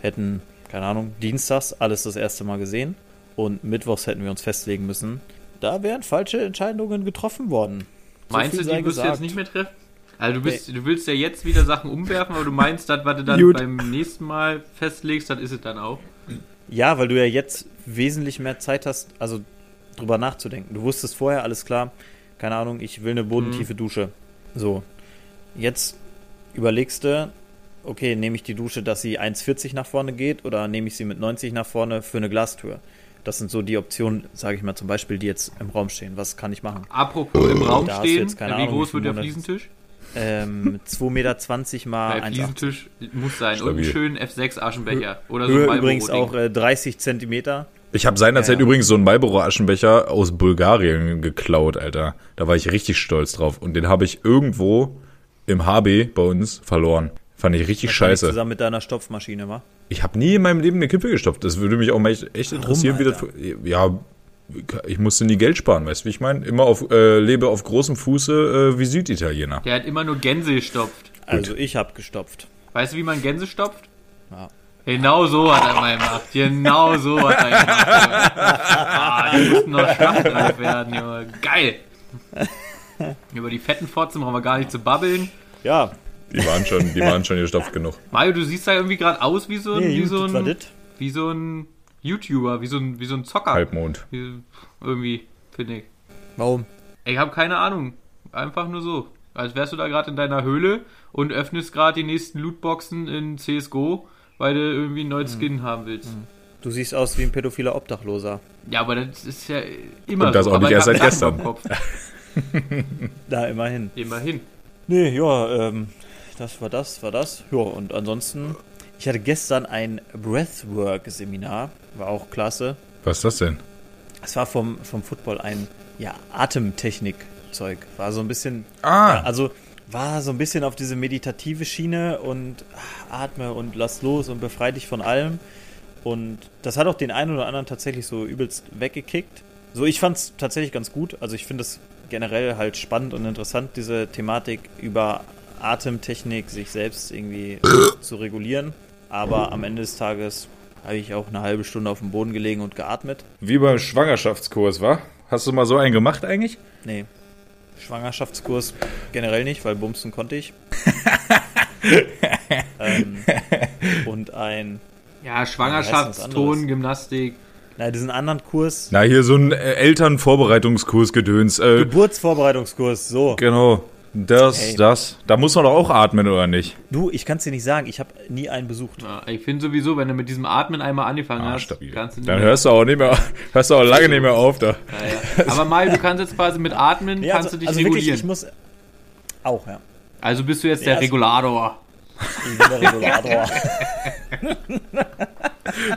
hätten, keine Ahnung, dienstags alles das erste Mal gesehen und mittwochs hätten wir uns festlegen müssen. Da wären falsche Entscheidungen getroffen worden. So Meinst du, die wirst du jetzt nicht mehr treffen? Also du, bist, du willst ja jetzt wieder Sachen umwerfen, aber du meinst, das, was du dann Gut. beim nächsten Mal festlegst, das ist es dann auch. Ja, weil du ja jetzt wesentlich mehr Zeit hast, also drüber nachzudenken. Du wusstest vorher, alles klar, keine Ahnung, ich will eine bodentiefe Dusche. So. Jetzt überlegst du, okay, nehme ich die Dusche, dass sie 1,40 nach vorne geht oder nehme ich sie mit 90 nach vorne für eine Glastür? Das sind so die Optionen, sage ich mal zum Beispiel, die jetzt im Raum stehen. Was kann ich machen? Apropos im Raum Da stehen, jetzt keine wie Ahnung, groß wird der Fliesentisch? Ähm, 2,20 Meter mal Der 1,80 Fliesentisch muss sein und einen Stabil. schönen F6 Aschenbecher. Oder so Höhe übrigens auch äh, 30 Zentimeter. Ich habe seinerzeit Ja, ja. übrigens so einen Marlboro-Aschenbecher aus Bulgarien geklaut, Alter. Da war ich richtig stolz drauf. Und den habe ich irgendwo im HB bei uns verloren. Fand ich richtig scheiße. Zusammen mit deiner Stopfmaschine, wa? Ich habe nie in meinem Leben eine Kippe gestopft. Das würde mich auch mal echt, echt interessieren, wie das. Alter? Ja, ich musste nie Geld sparen, weißt du, wie ich meine? Immer auf, äh, lebe auf großem Fuße äh, wie Süditaliener. Der hat immer nur Gänse gestopft. Also ich hab gestopft. Weißt du, wie man Gänse stopft? Ja. Genau so hat er mal gemacht. Genau so hat er gemacht. Ah, die mussten noch schlachtreif werden, Junge. Geil. Über die fetten Fotzen brauchen wir gar nicht zu babbeln. Ja, Die waren schon, die waren schon gestopft genug. Mario, du siehst da irgendwie gerade aus wie so ein, nee, wie so ein, wie so ein YouTuber, wie so ein, wie so ein Zocker. Halbmond. Wie, irgendwie, finde ich. Warum? Ich habe keine Ahnung. Einfach nur so. Als wärst du da gerade in deiner Höhle und öffnest gerade die nächsten Lootboxen in CSGO, weil du irgendwie einen Hm. neuen Skin haben willst. Du siehst aus wie ein pädophiler Obdachloser. Ja, aber das ist ja immer Und das so. auch nicht ich erst seit gestern. Lachen im Kopf. (laughs) Da immerhin. Immerhin. Nee, ja, ähm, das war das, war das. Ja, und ansonsten, ich hatte gestern ein Breathwork-Seminar, war auch klasse. Was ist das denn? Es war vom, vom Football ein, ja, Atemtechnik-Zeug. War so ein bisschen, Ah, ja, also war so ein bisschen auf diese meditative Schiene und atme und lass los und befrei dich von allem. Und das hat auch den einen oder anderen tatsächlich so übelst weggekickt. So, ich fand es tatsächlich ganz gut. Also ich finde es generell halt spannend und interessant, diese Thematik über Atemtechnik, sich selbst irgendwie (coughs) zu regulieren. Aber am Ende des Tages habe ich auch eine halbe Stunde auf dem Boden gelegen und geatmet. wie beim Schwangerschaftskurs, wa? Hast du mal so einen gemacht eigentlich? Nee. Schwangerschaftskurs generell nicht, weil bumsen konnte ich. (laughs) ähm, und ein, Ja, Schwangerschaftston? Gymnastik. na, diesen anderen Kurs, Na, hier so ein äh, Elternvorbereitungskurs gedöns. Äh, Geburtsvorbereitungskurs, so. genau. Das, Ey. das. Da muss man doch auch atmen, oder nicht? Du, ich kann es dir nicht sagen, ich habe nie einen besucht. Ja, ich finde sowieso, wenn du mit diesem Atmen einmal angefangen Ah, hast, stabil. kannst du nicht Dann mehr. hörst du auch nicht mehr, hörst du auch lange nicht mehr auf da. Ja, ja. Aber mal, du kannst jetzt quasi mit Atmen, Ja, kannst also, du dich also regulieren. wirklich, ich muss. Auch, ja. also bist du jetzt Ja, der also- Regulator. Ich bin der Regulator. (laughs)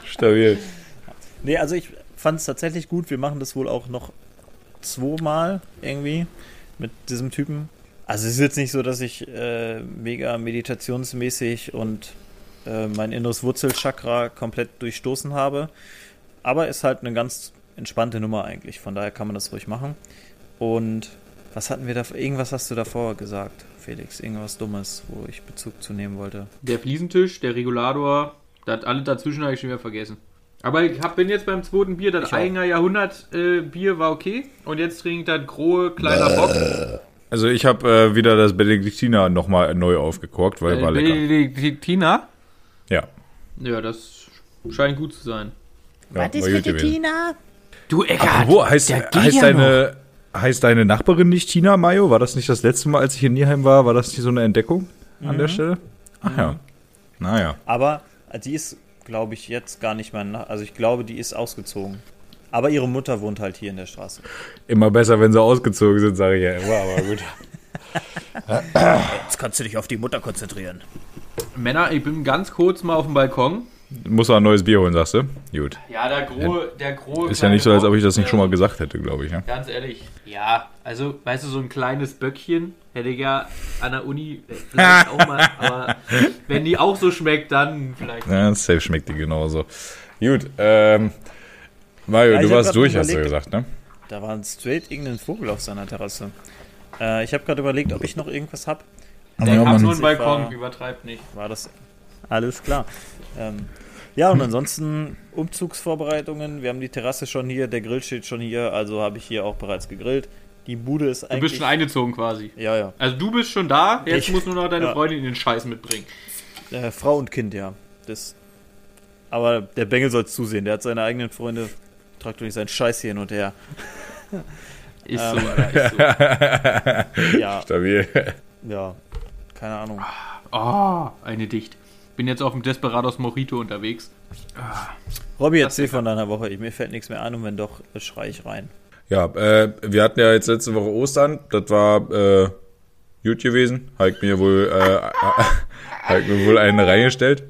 Stabil. nee, also ich fand es tatsächlich gut. Wir machen das wohl auch noch zweimal irgendwie mit diesem Typen. Also es ist jetzt nicht so, dass ich äh, mega meditationsmäßig und äh, mein inneres Wurzelchakra komplett durchstoßen habe. Aber ist halt eine ganz entspannte Nummer eigentlich. Von daher kann man das ruhig machen. Und was hatten wir da? Irgendwas hast du davor gesagt, Felix. Irgendwas Dummes, wo ich Bezug zu nehmen wollte. Der Fliesentisch, der Regulator Das alles dazwischen habe ich schon wieder vergessen. Aber ich hab, bin jetzt beim zweiten Bier, das. Eigener Jahrhundert äh, Bier war okay. Und jetzt trinke ich das grohe kleiner Bock. Also ich habe äh, wieder das Benediktiner nochmal neu aufgekorkt, weil war lecker. Benediktina? Ja. Ja, das scheint gut zu sein. ja war gut gewesen. Du Eckart, Wo heißt, der geht heißt, ja deine, heißt deine Nachbarin nicht Tina Mayo? War das nicht das letzte Mal, als ich in Nierheim war? War das nicht so eine Entdeckung an der Stelle? Ach ja. Naja. Aber die ist, glaube ich, jetzt gar nicht mehr. Also ich glaube, die ist ausgezogen. Aber ihre Mutter wohnt halt hier in der Straße. Immer besser, wenn sie ausgezogen sind, sage ich ja immer, aber gut. Jetzt kannst du dich auf die Mutter konzentrieren. Männer, ich bin ganz kurz mal auf dem Balkon. Muss er ein neues Bier holen, sagst du? Gut. Ja, der grohe, der grohe. Ist ja nicht so, als ob ich das nicht schon mal gesagt hätte, glaube ich. Ja? Ganz ehrlich. Ja, also, weißt du, so ein kleines Böckchen hätte ich ja an der Uni äh, vielleicht auch mal. (laughs) Aber wenn die auch so schmeckt, dann vielleicht. Ja, safe schmeckt die genauso. Gut, ähm, Mario, Ja, ich du warst durch, hast du überlegt- gesagt, ne? Da war ein straight irgendein Vogel auf seiner Terrasse. Äh, ich habe gerade überlegt, ob ich noch irgendwas habe. Ich Ja, hab Mann. nur einen Balkon, war- übertreibt nicht. War das alles klar. Ähm, ja, und ansonsten Umzugsvorbereitungen. Wir haben die Terrasse schon hier, der Grill steht schon hier, also habe ich hier auch bereits gegrillt. Die Bude ist Du eigentlich. bist schon eingezogen quasi. ja, ja. Also du bist schon da, jetzt Ich- muss nur noch deine ja. Freundin den Scheiß mitbringen. Äh, Frau und Kind, ja. Das, aber der Bengel soll zusehen. Der hat seine eigenen Freunde. Tragt doch nicht seinen Scheiß hier hin und her. (laughs) Ist Ähm, so, (laughs) Alter, ist so. Ja, Stabil. ja. Keine Ahnung. Oh, eine dicht. Bin jetzt auf dem Desperados Mojito unterwegs. Robby, erzähl von deiner Woche. Ich, mir fällt nichts mehr ein und wenn doch, schrei ich rein. Ja, äh, wir hatten ja jetzt letzte Woche Ostern. Das war äh, gut gewesen. Halt mir wohl, äh, (laughs) halt mir wohl einen reingestellt.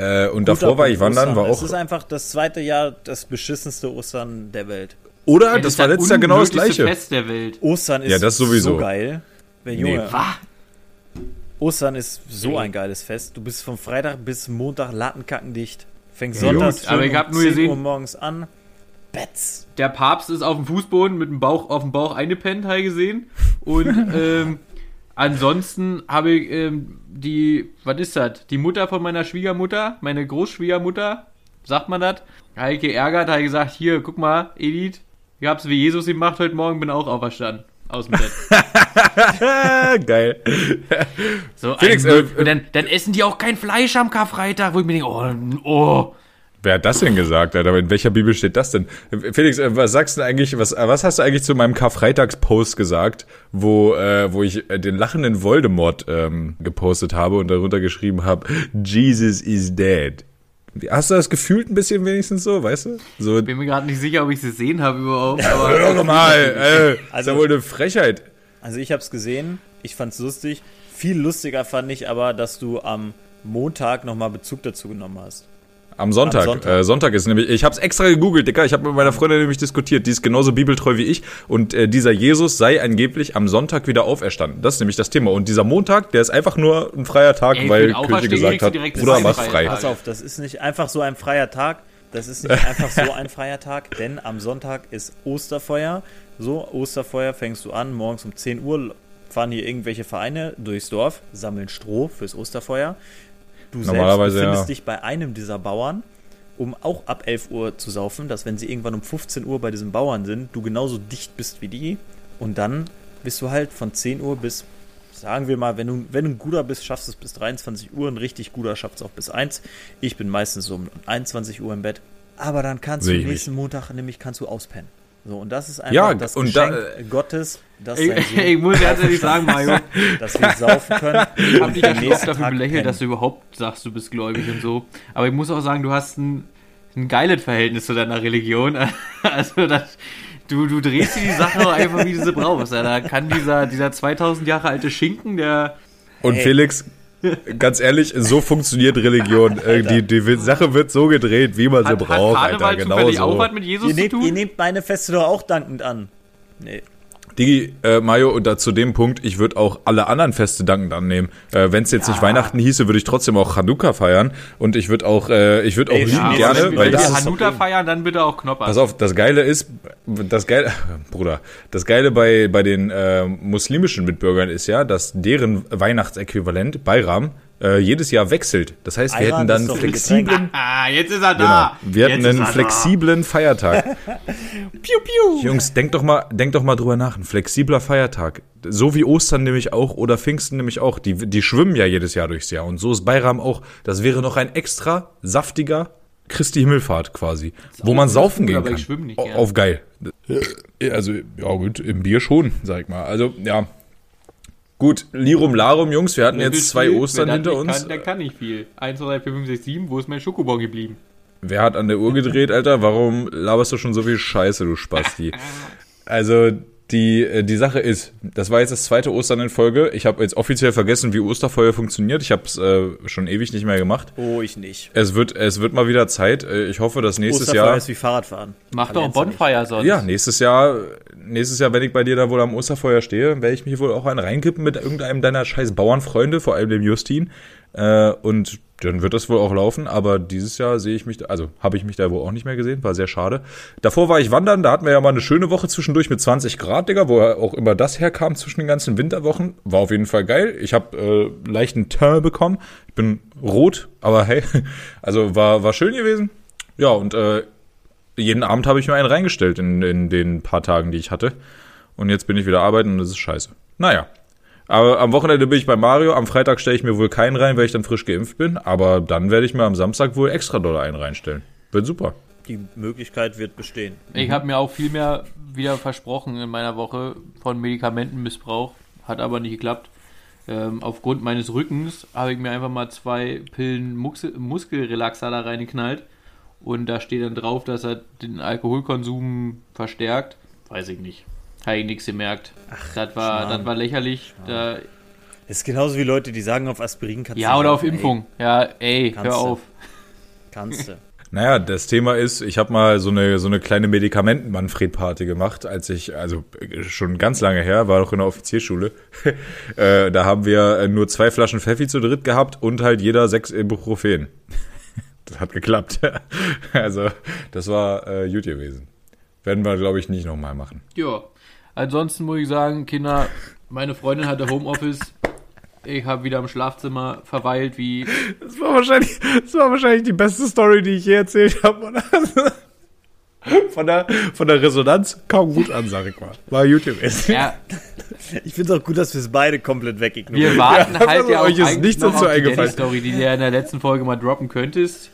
Äh, und davor war ich wandern, war Es auch. ist einfach das zweite Jahr das beschissenste Ostern der Welt. Oder? Ey, das war letztes Jahr genau das gleiche. Fest der Welt. Ostern ist, Ja, das sowieso. so geil. Junge, Nee. Wah. Ostern ist so ein geiles Fest. Du bist von Freitag bis Montag lattenkackendicht. Fängst sonntags aber ich hab um nur 10 gesehen- Uhr morgens an. Betz. Der Papst ist auf dem Fußboden mit dem Bauch auf dem Bauch eingepennt, habe gesehen. Und (laughs) ähm, ansonsten habe ich ähm, die, was ist das? Die Mutter von meiner Schwiegermutter, meine Großschwiegermutter, sagt man das, habe ich geärgert, habe ich gesagt, hier, guck mal, Edith, ich hab's wie Jesus gemacht heute Morgen, bin auch auferstanden. Aus dem Bett. (laughs) Geil. So Felix, ein äh. Und dann, dann essen die auch kein Fleisch am Karfreitag, wo ich mir denke, oh, oh. Wer hat das denn gesagt, Alter? In welcher Bibel steht das denn? Felix, äh, was sagst du eigentlich, was, was hast du eigentlich zu meinem Karfreitagspost gesagt, wo, äh, wo ich äh, den lachenden Voldemort ähm, gepostet habe und darunter geschrieben habe, Jesus is dead. Hast du das gefühlt ein bisschen wenigstens so, weißt du? So, Bin mir gerade nicht sicher, ob ich es gesehen habe überhaupt. Aber hör mal, äh, ist Also- ja wohl eine Frechheit. Also ich hab's gesehen. Ich fand's lustig. Viel lustiger fand ich aber, dass du am Montag nochmal Bezug dazu genommen hast. Am Sonntag. Am Sonntag. Äh, Sonntag ist nämlich, ich habe es extra gegoogelt, Dicker. Ich habe mit meiner Freundin nämlich diskutiert. Die ist genauso bibeltreu wie ich. Und äh, dieser Jesus sei angeblich am Sonntag wieder auferstanden. Das ist nämlich das Thema. Und dieser Montag, der ist einfach nur ein freier Tag, Ey, weil Kirche gesagt hat, Bruder, mach frei. Pass auf, das ist nicht einfach so ein freier Tag. Das ist nicht (laughs) einfach so ein freier Tag, denn am Sonntag ist Osterfeuer. So, Osterfeuer fängst du an, morgens um 10 Uhr fahren hier irgendwelche Vereine durchs Dorf, sammeln Stroh fürs Osterfeuer. Du selbst befindest ja. dich bei einem dieser Bauern, um auch ab 11 Uhr zu saufen, dass wenn sie irgendwann um 15 Uhr bei diesem Bauern sind, du genauso dicht bist wie die. Und dann bist du halt von 10 Uhr bis, sagen wir mal, wenn du, wenn du ein guter bist, schaffst du es bis 23 Uhr. Ein richtig guter schafft es auch bis 1. Ich bin meistens so um 21 Uhr im Bett. Aber dann kannst Seh du nächsten Montag nämlich kannst du auspennen. So, und das ist einfach Ja, das und Geschenk da- Gottes, dass, ich, sein Sohn, ich muss ganz ehrlich sagen, Mario, (laughs) dass wir saufen können. (laughs) ich habe dich ja schon oft dafür Tag belächelt, pennen. dass du überhaupt sagst, du bist gläubig und so. Aber ich muss auch sagen, du hast ein, ein geiles Verhältnis zu deiner Religion. (laughs) Also, das, du, du drehst dir die Sache auch einfach, wie du sie brauchst. Da kann dieser, dieser 2000 Jahre alte Schinken, der Und Ey. Felix, ganz ehrlich, so funktioniert Religion. Äh, die, die Sache wird so gedreht, wie man sie hat, braucht, hat Karneval Alter. Genau zufällig auch so. was mit Jesus Ihr zu nehmt, tun? ihr nehmt meine Feste doch auch dankend an. Nee. Digi, äh, Mario, und da zu dem Punkt, ich würde auch alle anderen Feste dankend annehmen. Äh, Wenn es jetzt nicht Weihnachten hieße, würde ich trotzdem auch Hanukkah feiern. Und ich würde auch, äh, ich würde auch Ey, lieben ja, gerne, wenn, weil wenn das wir ist, Hanuta feiern, dann bitte auch Knopper. pass auf, das Geile ist, das Geile, (laughs) Bruder, das Geile bei, bei den äh, muslimischen Mitbürgern ist ja, dass deren Weihnachtsäquivalent, Bayram, äh, jedes Jahr wechselt. Das heißt, wir Ayran hätten dann flexiblen, Ah, jetzt ist er genau, da. wir hätten Jetzt ist einen er da. flexiblen Feiertag. (laughs) Piu, piu. Jungs, denkt doch mal, denkt doch mal drüber nach. Ein flexibler Feiertag. So wie Ostern nämlich auch oder Pfingsten nämlich auch. Die, die schwimmen ja jedes Jahr durchs Jahr. Und so ist Bayram auch. Das wäre noch ein extra saftiger Christi Himmelfahrt quasi. Wo man saufen gehen aber kann. ich schwimm nicht Au- gern. Auf geil. Also, ja gut, im Bier schon, sag ich mal. Also, ja. Gut, Lirum Larum, Jungs, wir hatten jetzt zwei Wer Ostern hinter nicht uns. Kann, der kann nicht viel. 1, 2, 3, 4, 5, 6, 7. Wo ist mein Schokobon geblieben? Wer hat an der Uhr gedreht, Alter? Warum laberst du schon so viel Scheiße, du Spasti? (laughs) Also, die, äh, die Sache ist, das war jetzt das zweite Ostern in Folge. Ich habe jetzt offiziell vergessen, wie Osterfeuer funktioniert. Ich habe es äh, schon ewig nicht mehr gemacht. Oh, ich nicht. Es wird, es wird mal wieder Zeit. Äh, Ich hoffe, dass nächstes Osterfeuer Jahr. ist wie Fahrradfahren. Mach doch. Bonfire sonst. Ja, nächstes Jahr, nächstes Jahr, wenn ich bei dir da wohl am Osterfeuer stehe, werde ich mich wohl auch einen reinkippen mit irgendeinem deiner scheiß Bauernfreunde, vor allem dem Justin. Äh, und dann wird das wohl auch laufen, aber dieses Jahr sehe ich mich, also habe ich mich da wohl auch nicht mehr gesehen, war sehr schade. Davor war ich wandern, da hatten wir ja mal eine schöne Woche zwischendurch mit 20 Grad, Digga, wo auch immer das herkam zwischen den ganzen Winterwochen. War auf jeden Fall geil. Ich habe äh, leichten Teint bekommen. Ich bin rot, aber hey, (laughs) also war, war schön gewesen. Ja, und äh, jeden Abend habe ich mir einen reingestellt in, in den paar Tagen, die ich hatte. Und jetzt bin ich wieder arbeiten und das ist scheiße. Naja. Aber am Wochenende bin ich bei Mario. Am Freitag stelle ich mir wohl keinen rein, weil ich dann frisch geimpft bin. Aber dann werde ich mir am Samstag wohl extra Dollar einen reinstellen. Wird super. Die Möglichkeit wird bestehen. Ich habe mir auch viel mehr wieder versprochen in meiner Woche von Medikamentenmissbrauch. Hat aber nicht geklappt. Ähm, aufgrund meines Rückens habe ich mir einfach mal zwei Pillen Muxi- Muskelrelaxer da reingeknallt. Und da steht dann drauf, dass er den Alkoholkonsum verstärkt. Weiß ich nicht. Habe ich nichts gemerkt. das, war, Schmarrn. das war lächerlich. Da, Das ist genauso wie Leute, die sagen, auf Aspirin kannst du ja, oder auf sagen, ey, Impfung. Ja, ey, Kannst hör du. auf. Kannst du. (laughs) Naja, das Thema ist, ich habe mal so eine, so eine kleine Medikamenten-Manfred-Party gemacht, als ich, also äh, schon ganz lange her, war noch in der Offizierschule. (laughs) äh, da haben wir äh, nur zwei Flaschen Pfeffi zu dritt gehabt und halt jeder sechs Ibuprofen. (laughs) das hat geklappt. also, das war äh, gut gewesen. Werden wir, glaube ich, nicht nochmal machen. Ja, ansonsten muss ich sagen, Kinder, meine Freundin hatte Homeoffice. Ich habe wieder im Schlafzimmer verweilt, wie Das war wahrscheinlich, das war wahrscheinlich die beste Story, die ich je erzählt habe. oder? Von der, von der Resonanz kaum gut an, sag ich mal. War gut gewesen. ja, Ich finde es auch gut, dass wir es beide komplett wegignorieren. wir warten Ja, halt also ja auch euch ist nichts dazu auf die eingefallen. Daddy-Story, die du ja in der letzten Folge mal droppen könntest.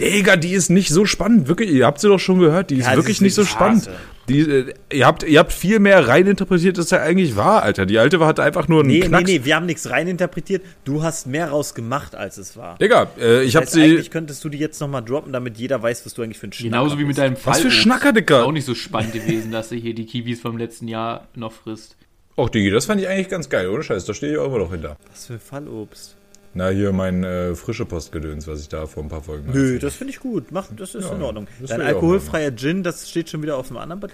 Digga, die ist nicht so spannend. Wirklich, ihr habt sie doch schon gehört. Die ist Ja, wirklich ist nicht so spannend. scheiße. Die, äh, ihr, habt, ihr habt viel mehr reininterpretiert, als er eigentlich war, Alter. Die alte hatte einfach nur einen Nee, nee, Knacks. nee, wir haben nichts reininterpretiert. Du hast mehr rausgemacht, als es war. Digga, äh, ich hab Das heißt, sie. eigentlich könntest du die jetzt nochmal droppen, damit jeder weiß, was du eigentlich für ein Schnacker Genauso wie mit deinem Fall. Was für Schnacker, Digga. Auch nicht so spannend gewesen, dass du hier die Kiwis vom letzten Jahr noch frisst. Och, Digi, das fand ich eigentlich ganz geil, oder Scheiß? Da stehe ich auch immer noch hinter. Was für Fallobst. Na, hier mein äh, frische Postgedöns, was ich da vor ein paar Folgen Nö, hatte. das finde ich gut. Mach, das ist Ja, in Ordnung. das Dein alkoholfreier Gin, das steht schon wieder auf dem anderen Blatt.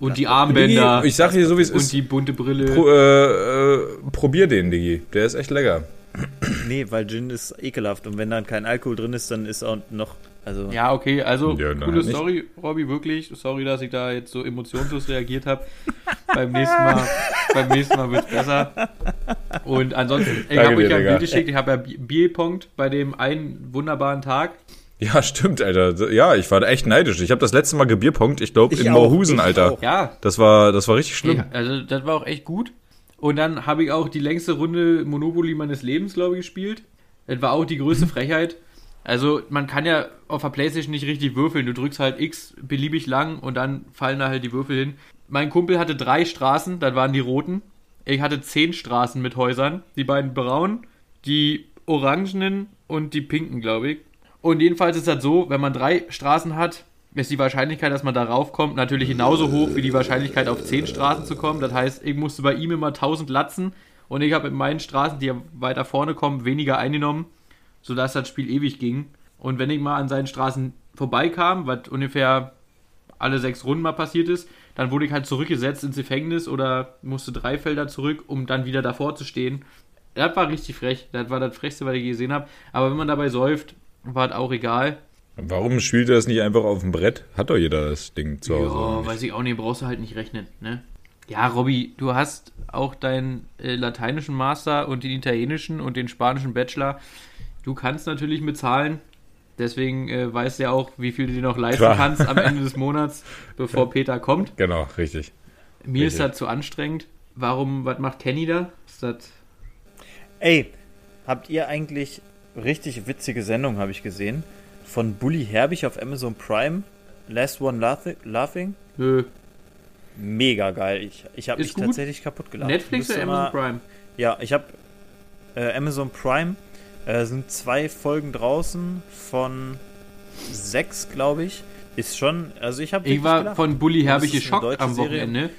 Und die Armbänder Digi, ich sag dir so, wie es und ist. die bunte Brille. Pro, äh, äh, probier den, Digi. Der ist echt lecker. Nee, weil Gin ist ekelhaft und wenn dann kein Alkohol drin ist, dann ist auch noch. Also, Ja, okay, also Ja, coole. Story, Robby, wirklich. Sorry, dass ich da jetzt so emotionslos reagiert habe. beim nächsten Mal, (laughs) beim nächsten Mal wird's besser. Und ansonsten, ich habe euch ja ein. Bild geschickt, ich habe ja Bi- Bier geponkt bei dem einen wunderbaren Tag. Ja, stimmt, Alter. Ja, ich war da echt neidisch. Ich habe das letzte Mal gebierpunkt, ich glaube, in ich Alter. Ja, Das war, das war richtig schlimm. Ja, also das war auch echt gut. Und dann habe ich auch die längste Runde Monopoly meines Lebens, glaube ich, gespielt. Das war auch die größte Frechheit. Also man kann ja auf der Playstation nicht richtig würfeln. Du drückst halt X beliebig lang und dann fallen da halt die Würfel hin. Mein Kumpel hatte drei Straßen, das waren die roten. Ich hatte zehn Straßen mit Häusern. Die beiden braunen, die orangenen und die pinken, glaube ich. Und jedenfalls ist das so, wenn man drei Straßen hat, ist die Wahrscheinlichkeit, dass man darauf kommt, natürlich genauso hoch wie die Wahrscheinlichkeit, auf zehn Straßen zu kommen. Das heißt, ich musste bei ihm immer 1000 latzen und ich habe in meinen Straßen, die weiter vorne kommen, weniger eingenommen, sodass das Spiel ewig ging. Und wenn ich mal an seinen Straßen vorbeikam, was ungefähr alle sechs Runden mal passiert ist, dann wurde ich halt zurückgesetzt ins Gefängnis oder musste drei Felder zurück, um dann wieder davor zu stehen. Das war richtig frech. Das war das Frechste, was ich je gesehen habe. Aber wenn man dabei säuft, war das auch egal. Warum spielt er das nicht einfach auf dem Brett? Hat doch jeder das Ding zu Hause. Ja, weiß ich auch nicht, brauchst du halt nicht rechnen, ne? Ja, Robby, du hast auch deinen äh, lateinischen Master und den italienischen und den spanischen Bachelor. Du kannst natürlich mit Zahlen, deswegen äh, weißt du ja auch, wie viel du dir noch leisten Klar. kannst am Ende des (laughs) Monats, bevor Peter kommt. Genau, richtig. Mir ist Richtig. das zu anstrengend. Warum, was macht Kenny da? Ist das Ey, habt ihr eigentlich richtig witzige Sendung, habe ich gesehen, von Bully Herbig auf Amazon Prime? Last One Laughing? Nö. Mega geil. Ich, ich habe mich Ist gut? tatsächlich kaputt gelacht. Netflix oder Amazon mal- Prime? Ja, ich habe äh, Amazon Prime. Äh, sind zwei Folgen draußen von sechs, glaube ich. Ist schon, also ich habe Ich war von Bully Herbig geschockt am Serie. Wochenende.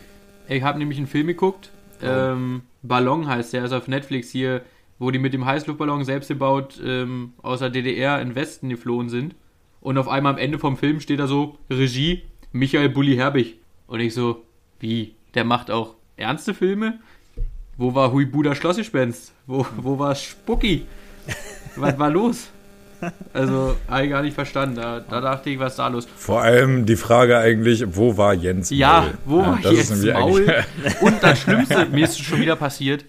Ich habe nämlich einen Film geguckt. Oh. Ähm, Ballon heißt der, ist auf Netflix hier, wo die mit dem Heißluftballon selbst gebaut ähm, aus der DDR in Westen geflohen sind. Und auf einmal am Ende vom Film steht da so, Regie, Michael Bulli Herbig. Und ich so, wie? Der macht auch ernste Filme? Wo war Hui Buda Schlossgespenst? Wo, wo war Spucki? Was war los? Also, habe ich gar nicht verstanden. Da, da dachte ich, was ist da los? Vor allem die Frage eigentlich, wo war Jens Ja, Maul? wo war das jetzt ist nämlich Maul? (laughs) Und das Schlimmste, mir ist es schon wieder passiert,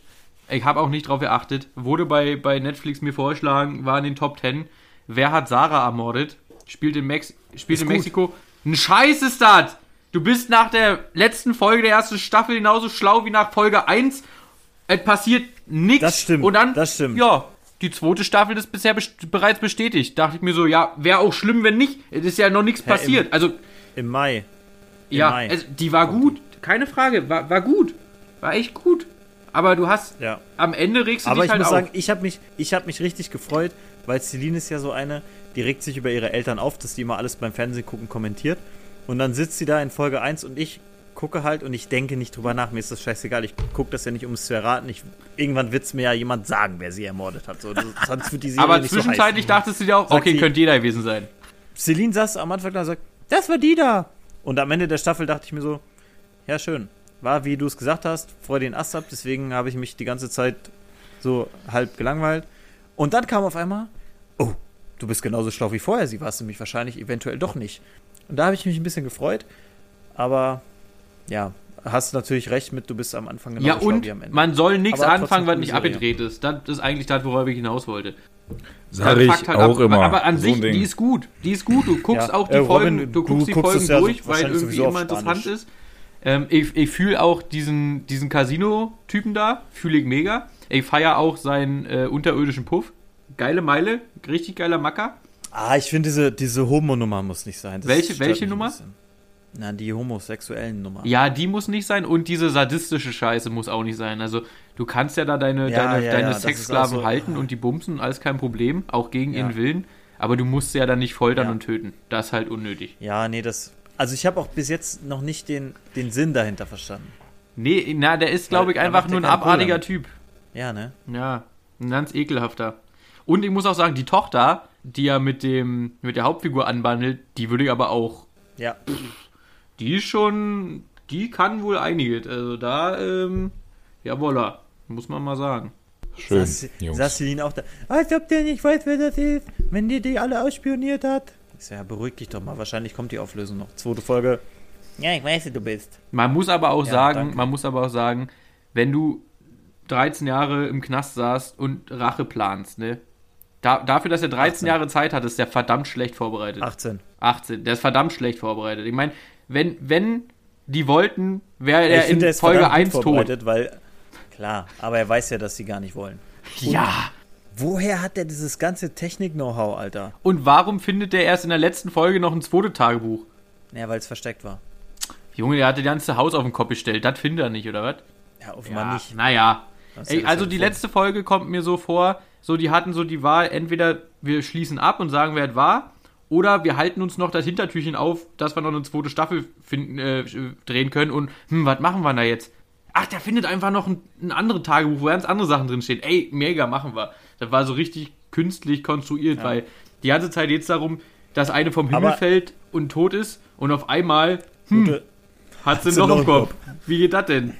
ich habe auch nicht drauf geachtet, wurde bei, bei Netflix mir vorgeschlagen, war in den Top 10. Wer hat Sarah ermordet? Spielt in, Mex spielt in gut. Mexiko. Ein Scheiß ist das! Du bist nach der letzten Folge der ersten Staffel genauso schlau wie nach Folge 1. Es passiert nichts. Das stimmt, Und dann, das stimmt. ja, die zweite Staffel ist bisher best bereits bestätigt. Dachte ich mir so, ja, wäre auch schlimm, wenn nicht. Es ist ja noch nichts Hä, im- passiert. Also, Im Mai. Im ja, Mai. also, die war gut. Keine Frage. War, war gut. War echt gut. Aber du hast, Ja. am Ende regst du Aber dich ich halt muss auf. sagen, ich habe mich, ich hab mich richtig gefreut, weil Celine ist ja so eine, die regt sich über ihre Eltern auf, dass die immer alles beim Fernsehen gucken kommentiert. Und dann sitzt sie da in Folge 1 und ich gucke halt und ich denke nicht drüber nach. Mir ist das scheißegal. Ich gucke das ja nicht, um es zu erraten. Ich, irgendwann wird es mir ja jemand sagen, wer sie ermordet hat. So, das, sonst wird die Serie aber nicht zwischenzeitlich so dachtest du dir auch, Sagt okay, sie- könnte jeder gewesen sein. Celine saß am Anfang da und sagt, das war die da. Und am Ende der Staffel dachte ich mir so, ja schön. War, wie du es gesagt hast, freu den Ast ab. Deswegen habe ich mich die ganze Zeit so halb gelangweilt. Und dann kam auf einmal, oh, du bist genauso schlau wie vorher. Sie war es nämlich wahrscheinlich eventuell doch nicht. Und da habe ich mich ein bisschen gefreut. Aber ja, hast natürlich recht mit, du bist am Anfang genauso ja, schlau und wie am Ende. man soll nichts anfangen, was nicht abgedreht ist. Das ist eigentlich das, worauf ich hinaus wollte. Sag Das ich halt auch ab. immer. Aber an So sich, Ding. die ist gut. Die ist gut. Du guckst Ja. auch die Äh, Robin, Folgen, du du guckst die guckst Folgen ja so durch, weil wahrscheinlich irgendwie immer interessant ist. Ähm, ich ich fühle auch diesen, diesen Casino-Typen da, fühle ich mega. Ich feiere auch seinen äh, unterirdischen Puff. Geile Meile, richtig geiler Macker. ah, ich finde, diese, diese Homo-Nummer muss nicht sein. Das Welche- welche Nummer? bisschen. Na, die homosexuellen Nummer. Ja, die muss nicht sein und diese sadistische Scheiße muss auch nicht sein. Also du kannst ja da deine, Ja, deine, ja, deine ja, Sexsklaven so- halten und die bumsen, alles kein Problem, auch gegen Ja. ihren Willen. Aber du musst sie ja dann nicht foltern Ja. und töten. Das ist halt unnötig. Ja, nee, das. Also ich habe auch bis jetzt noch nicht den, den Sinn dahinter verstanden. Nee, na, der ist, glaube ich, einfach nur ja ein abartiger. Typ. Ja, ne? Ja, ein ganz ekelhafter. Und ich muss auch sagen, die Tochter, die er mit dem mit der Hauptfigur anbandelt, die würde ich aber auch, Ja. Die ist schon, die kann wohl einiges. Also da, ähm, jawolla, muss man mal sagen. Schön, Saß, Jungs. auch da. Als ob der nicht weiß, wer das ist, wenn die die alle ausspioniert hat. Ich sag, ja, beruhig dich doch mal. Wahrscheinlich kommt die Auflösung noch. Zweite Folge. Ja, ich weiß, wer du bist. Man muss aber auch Ja, sagen, danke. man muss aber auch sagen, wenn du 13 Jahre im Knast saßt und Rache planst, ne? Da, dafür, dass er 13 18. Jahre Zeit hat, ist der verdammt schlecht vorbereitet. 18. 18. Der ist verdammt schlecht vorbereitet. Ich meine, wenn, wenn die wollten, wäre er in Folge verdammt 1 gut tot. weil. Klar, aber er weiß ja, dass sie gar nicht wollen. Ja. Woher hat der dieses ganze Technik-Know-how, Alter? Und warum findet der erst in der letzten Folge noch ein zweites Tagebuch? Ja, weil es versteckt war. Junge, der hat das ganze Haus auf den Kopf gestellt. Das findet er nicht, oder was? Ja, offenbar Ja, nicht. naja. Ey, also die letzte Folge kommt mir so vor, so die hatten so die Wahl, entweder wir schließen ab und sagen, wer es war, oder wir halten uns noch das Hintertürchen auf, dass wir noch eine zweite Staffel finden, äh, drehen können und, hm, was machen wir da jetzt? Ach, der findet einfach noch ein, ein anderes Tagebuch, wo ganz andere Sachen drinstehen. Ey, mega, machen wir. Das war so richtig künstlich konstruiert, weil die ganze Zeit jetzt darum, dass eine vom Himmel Aber- fällt und tot ist und auf einmal hm, hat sie noch im Kopf. Wie geht das denn?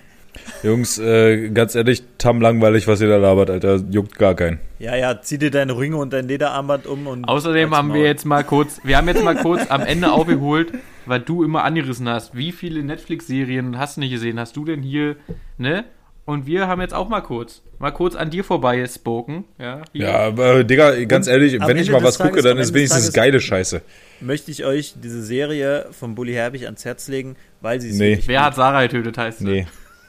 Jungs, äh, ganz ehrlich, tam langweilig, was ihr da labert, Alter. Juckt gar keinen. Ja, ja, zieh dir deine Ringe und dein Lederarmband um und. Außerdem haben wir jetzt mal kurz, wir haben jetzt mal kurz am Ende aufgeholt, was du immer angerissen hast. Wie viele Netflix-Serien hast du nicht gesehen? Hast du denn hier, ne? Und wir haben jetzt auch mal kurz, mal kurz an dir vorbei spoken. Ja, hier. Ja, aber Digga, ganz Und ehrlich, wenn ich Ende mal was gucke, Tages- dann am ist wenigstens geile Scheiße. Möchte ich euch diese Serie von Bully Herbig ans Herz legen, weil sie es Nee. Wer hat Sarah getötet, heißt sie. Nee.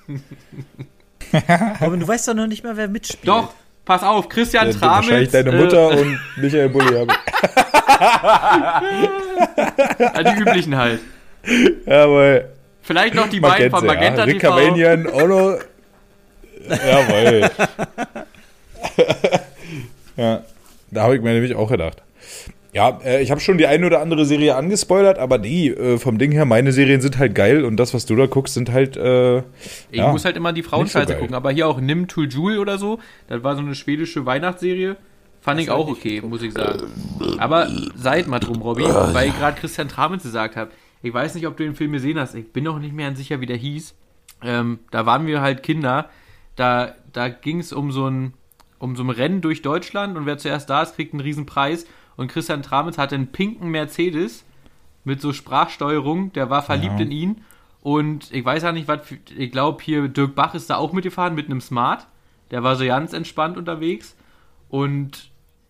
(laughs) Aber du weißt doch noch nicht mal, wer mitspielt. Doch, pass auf, Christian Ja, wahrscheinlich Tramitz. deine Mutter äh, und Michael Bulli. äh, (laughs) die üblichen halt. Jawohl. Vielleicht noch die beiden von sie, ja. Magenta Rick TV. Cavanian, Ono. Jawohl. (laughs) ja, da habe ich mir nämlich auch gedacht. Ja, äh, ich habe schon die eine oder andere Serie angespoilert, aber die, äh, vom Ding her, meine Serien sind halt geil und das, was du da guckst, sind halt, äh, Ich Ja. muss halt immer die Frauenscheiße so gucken, aber hier auch Nim to Jule oder so, das war so eine schwedische Weihnachtsserie. Fand ich auch okay, muss ich sagen. Aber seid mal drum, Robby, weil ich gerade Christian Tramitz gesagt habe. Ich weiß nicht, ob du den Film gesehen hast. Ich bin noch nicht mehr sicher, wie der hieß. Ähm, da waren wir halt Kinder. Da, da ging es um so ein um so ein Rennen durch Deutschland und wer zuerst da ist, kriegt einen riesen Preis. Und Christian Tramitz hatte einen pinken Mercedes mit so Sprachsteuerung, der war verliebt Ja. in ihn. Und ich weiß ja nicht, was, ich glaube hier Dirk Bach ist da auch mitgefahren mit einem Smart. Der war so ganz entspannt unterwegs. Und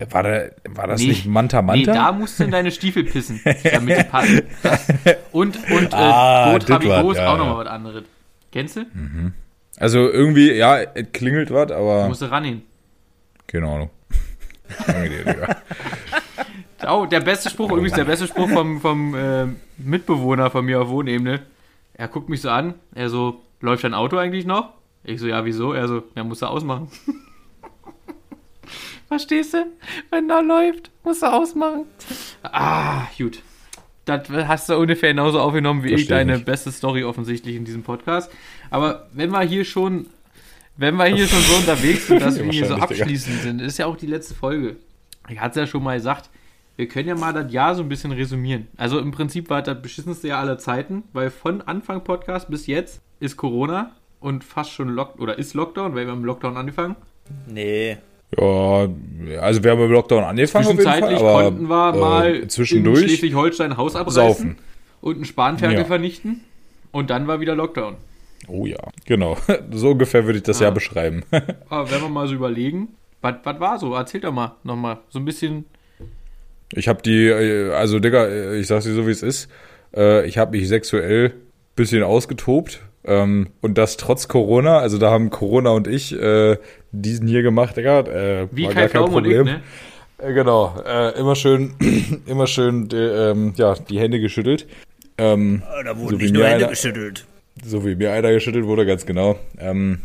war, da, war das Nee. nicht Manta nee, da Manta? musst du in deine Stiefel pissen, damit die passen. Das. (laughs) Und, und äh, Ah, das Habigo war- ist ja, auch nochmal ja. was anderes. Kennst du? also irgendwie, ja, es klingelt was, aber Musst du rangehen. keine Ahnung. (laughs) Keine Idee, Digga. (laughs) Oh, der beste Spruch, übrigens der beste Spruch vom, vom äh, Mitbewohner von mir auf Wohnebene. Er guckt mich so an, er so, läuft dein Auto eigentlich noch? Ich so, ja, wieso? Er so, ja, musst du ausmachen. (laughs) Verstehst du? Wenn da läuft, musst du ausmachen. Ah, gut. Das hast du ungefähr genauso aufgenommen wie ich Versteh ich deine nicht. beste Story offensichtlich in diesem Podcast. Aber wenn wir hier schon, wenn wir hier schon so unterwegs sind, (laughs) dass wir hier so abschließend sind, ist ja auch die letzte Folge. Ich hatte es ja schon mal gesagt, wir können ja mal das Jahr so ein bisschen resümieren. Also im Prinzip war das beschissenste Jahr aller Zeiten, weil von Anfang Podcast bis jetzt ist Corona und fast schon Lock oder ist Lockdown, weil wir haben Lockdown angefangen. Nee. Ja, also wir haben im Lockdown angefangen auf jeden Fall, Zwischenzeitlich aber konnten wir mal äh, in zwischendurch Schleswig-Holstein ein Haus abreißen saufen. und einen Spanferkel Ja. vernichten und dann war wieder Lockdown. Oh ja, genau. (laughs) So ungefähr würde ich das Ah. Jahr beschreiben. (laughs) Aber wenn wir mal so überlegen, was was war so? Erzähl doch mal nochmal so ein bisschen. Ich habe die, äh, also Digga, äh, ich sag's dir so wie es ist. Äh, Ich habe mich sexuell bisschen ausgetobt. Ähm, und das trotz Corona. Also da haben Corona und ich diesen hier gemacht, Digga. Wie war Kai Pflaume und ich, ne? Genau, immer schön, (clears throat) immer schön, äh, ähm, ja, die Hände geschüttelt. Ähm, Da So wurden wie nicht mir nur Hände einer- geschüttelt. so wie mir einer geschüttelt wurde, ganz genau. Ähm,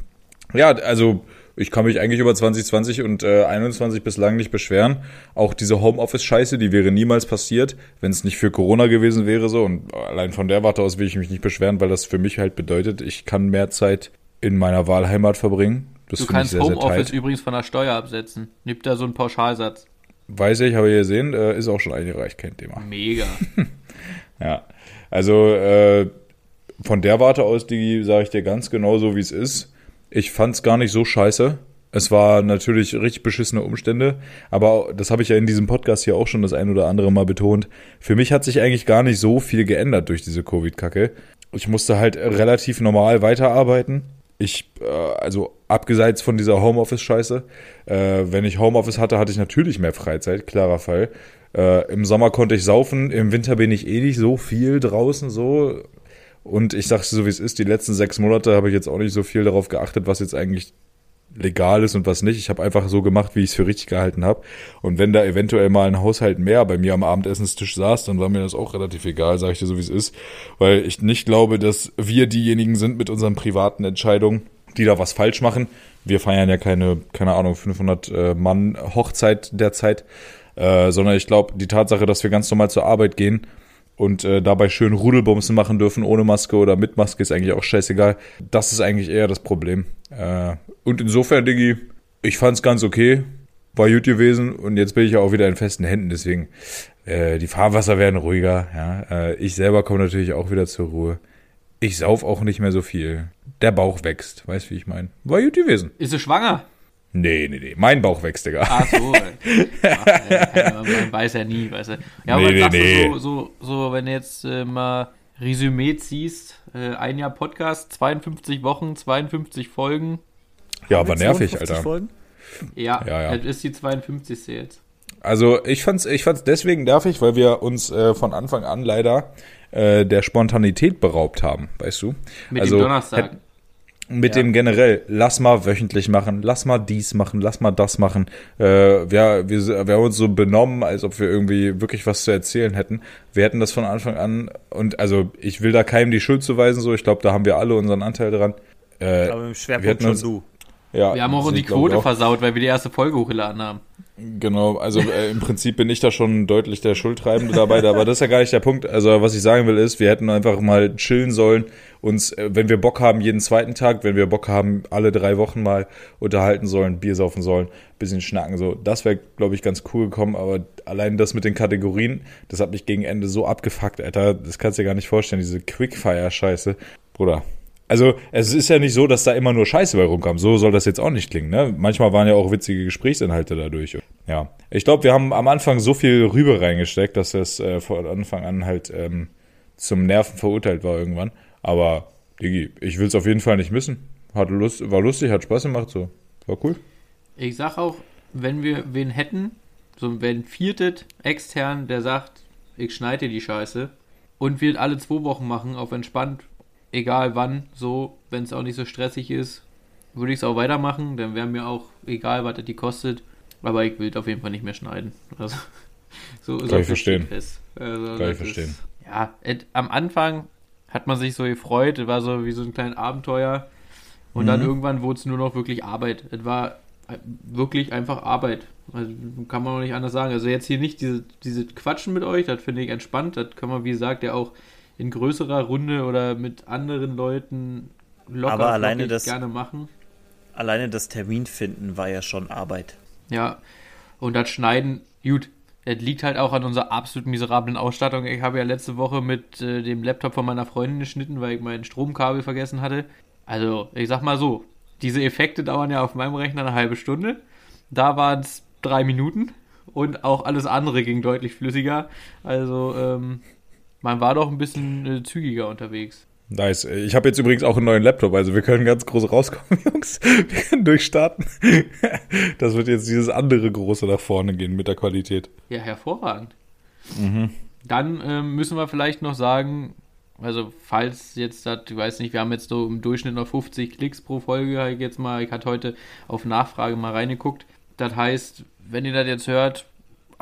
ja, also ich kann mich eigentlich über 2020 und äh, 21 bislang nicht beschweren. Auch diese Homeoffice-Scheiße, die wäre niemals passiert, wenn es nicht für Corona gewesen wäre so. Und allein von der Warte aus will ich mich nicht beschweren, weil das für mich halt bedeutet, ich kann mehr Zeit in meiner Wahlheimat verbringen. Das Du kannst Homeoffice übrigens von der Steuer absetzen. Nimmt da so einen Pauschalsatz. Weiß ich, habe ich gesehen, äh, ist auch schon eingereicht, kein Thema. Mega. (laughs) Ja, also äh, von der Warte aus, die sage ich dir ganz genau so, wie es ist. Ich fand's gar nicht so scheiße. Es war natürlich richtig beschissene Umstände, aber das habe ich ja in diesem Podcast hier auch schon das ein oder andere Mal betont. Für mich hat sich eigentlich gar nicht so viel geändert durch diese Covid-Kacke. Ich musste halt relativ normal weiterarbeiten. Ich, äh, also abgeseits von dieser Homeoffice-Scheiße, äh, wenn ich Homeoffice hatte, hatte ich natürlich mehr Freizeit, klarer Fall. Äh, Im Sommer konnte ich saufen, im Winter bin ich eh nicht so viel draußen so. Und ich sag's so, wie es ist, die letzten sechs Monate habe ich jetzt auch nicht so viel darauf geachtet, was jetzt eigentlich legal ist und was nicht. Ich habe einfach so gemacht, wie ich es für richtig gehalten habe. Und wenn da eventuell mal ein Haushalt mehr bei mir am Abendessenstisch saß, dann war mir das auch relativ egal, sage ich dir so, wie es ist. Weil ich nicht glaube, dass wir diejenigen sind mit unseren privaten Entscheidungen, die da was falsch machen. Wir feiern ja keine, keine Ahnung, 500 äh, Mann Hochzeit derzeit, äh, sondern ich glaube, die Tatsache, dass wir ganz normal zur Arbeit gehen und äh, dabei schön Rudelbumsen machen dürfen, ohne Maske oder mit Maske, ist eigentlich auch scheißegal. Das ist eigentlich eher das Problem. Äh, und insofern, Diggi, ich fand's ganz okay, war gut gewesen und jetzt bin ich ja auch wieder in festen Händen, deswegen äh, die Fahrwasser werden ruhiger. Ja? Äh, ich selber komme natürlich auch wieder zur Ruhe. Ich sauf auch nicht mehr so viel. Der Bauch wächst, weißt wie ich meine. War gut gewesen. Ist sie schwanger? Nee, nee, nee. Mein Bauch wächst, Digga. Ach so. (laughs) Ach, äh, man weiß ja nie, weißt du. Ja, aber Nee, nee, sagst nee. du so, so, so, wenn du jetzt äh, mal Resümee ziehst, äh, ein Jahr Podcast, 52 Wochen, 52 Folgen. Ja, aber nervig, 52 Alter. Folgen? Ja, Ja, ja. das ist die 52. jetzt. Also ich fand's, ich fand's deswegen nervig, weil wir uns äh, von Anfang an leider äh, der Spontanität beraubt haben, weißt du? Mit also dem Donnerstag. hätt- mit Ja. dem generell, lass mal wöchentlich machen, lass mal dies machen, lass mal das machen. Äh, wir, wir, wir haben uns so benommen, als ob wir irgendwie wirklich was zu erzählen hätten. Wir hätten das von Anfang an und also ich will da keinem die Schuld zuweisen, so ich glaube, da haben wir alle unseren Anteil dran. Äh, Aber im Wir Schwerpunkt schon uns- du. Ja, Wir haben auch die Quote auch. versaut, weil wir die erste Folge hochgeladen haben. Genau, also äh, im Prinzip bin ich da schon deutlich der Schuldtreibende dabei, aber das ist ja gar nicht der Punkt. Also was ich sagen will ist, wir hätten einfach mal chillen sollen, uns, äh, wenn wir Bock haben, jeden zweiten Tag, wenn wir Bock haben, alle drei Wochen mal unterhalten sollen, Bier saufen sollen, bisschen schnacken so. Das wäre, glaube ich, ganz cool gekommen, aber allein das mit den Kategorien, das hat mich gegen Ende so abgefuckt, Alter, das kannst du dir gar nicht vorstellen, diese Quickfire-Scheiße. Bruder, also es ist ja nicht so, dass da immer nur Scheiße bei rumkam. So soll das jetzt auch nicht klingen. Ne? Manchmal waren ja auch witzige Gesprächsinhalte dadurch. Ja, ich glaube, wir haben am Anfang so viel Rübe reingesteckt, dass das äh, von Anfang an halt ähm, zum Nerven verurteilt war irgendwann. Aber Digi, ich will es auf jeden Fall nicht missen. Hat Lust, war lustig, hat Spaß gemacht, so war cool. Ich sag auch, wenn wir wen hätten, so wenn viertet extern, der sagt, ich schneide die Scheiße und wir alle zwei Wochen machen, auf entspannt, egal wann, so, wenn es auch nicht so stressig ist, würde ich es auch weitermachen, dann wäre mir auch egal, was das die kostet, aber ich will auf jeden Fall nicht mehr schneiden. Also, (laughs) so Kann so ich verstehen. Also, Kann ich verstehen. Ist, ja, et, am Anfang hat man sich so gefreut, es war so wie so ein kleines Abenteuer und dann Mhm. irgendwann wurde es nur noch wirklich Arbeit. Es war wirklich einfach Arbeit. Also kann man auch nicht anders sagen. Also jetzt hier nicht diese, diese Quatschen mit euch, das finde ich entspannt. Das kann man, wie gesagt, ja auch in größerer Runde oder mit anderen Leuten locker Aber alleine das- gerne machen. Alleine das Termin finden war ja schon Arbeit. Ja. Und das Schneiden, gut, es liegt halt auch an unserer absolut miserablen Ausstattung. Ich habe ja letzte Woche mit äh, dem Laptop von meiner Freundin geschnitten, weil ich mein Stromkabel vergessen hatte. Also, ich sag mal so, diese Effekte dauern ja auf meinem Rechner eine halbe Stunde. Da waren es drei Minuten und auch alles andere ging deutlich flüssiger. Also, ähm, man war doch ein bisschen äh, zügiger unterwegs. Nice. Ich habe jetzt übrigens auch einen neuen Laptop, also wir können ganz groß rauskommen, (laughs) Jungs. Wir können durchstarten. (laughs) Das wird jetzt dieses andere große nach vorne gehen mit der Qualität. Ja, hervorragend. Dann ähm, müssen wir vielleicht noch sagen, also falls jetzt das, ich weiß nicht, wir haben jetzt so im Durchschnitt noch 50 Klicks pro Folge, ich jetzt mal, ich hatte heute auf Nachfrage mal reingeguckt. Das heißt, wenn ihr das jetzt hört,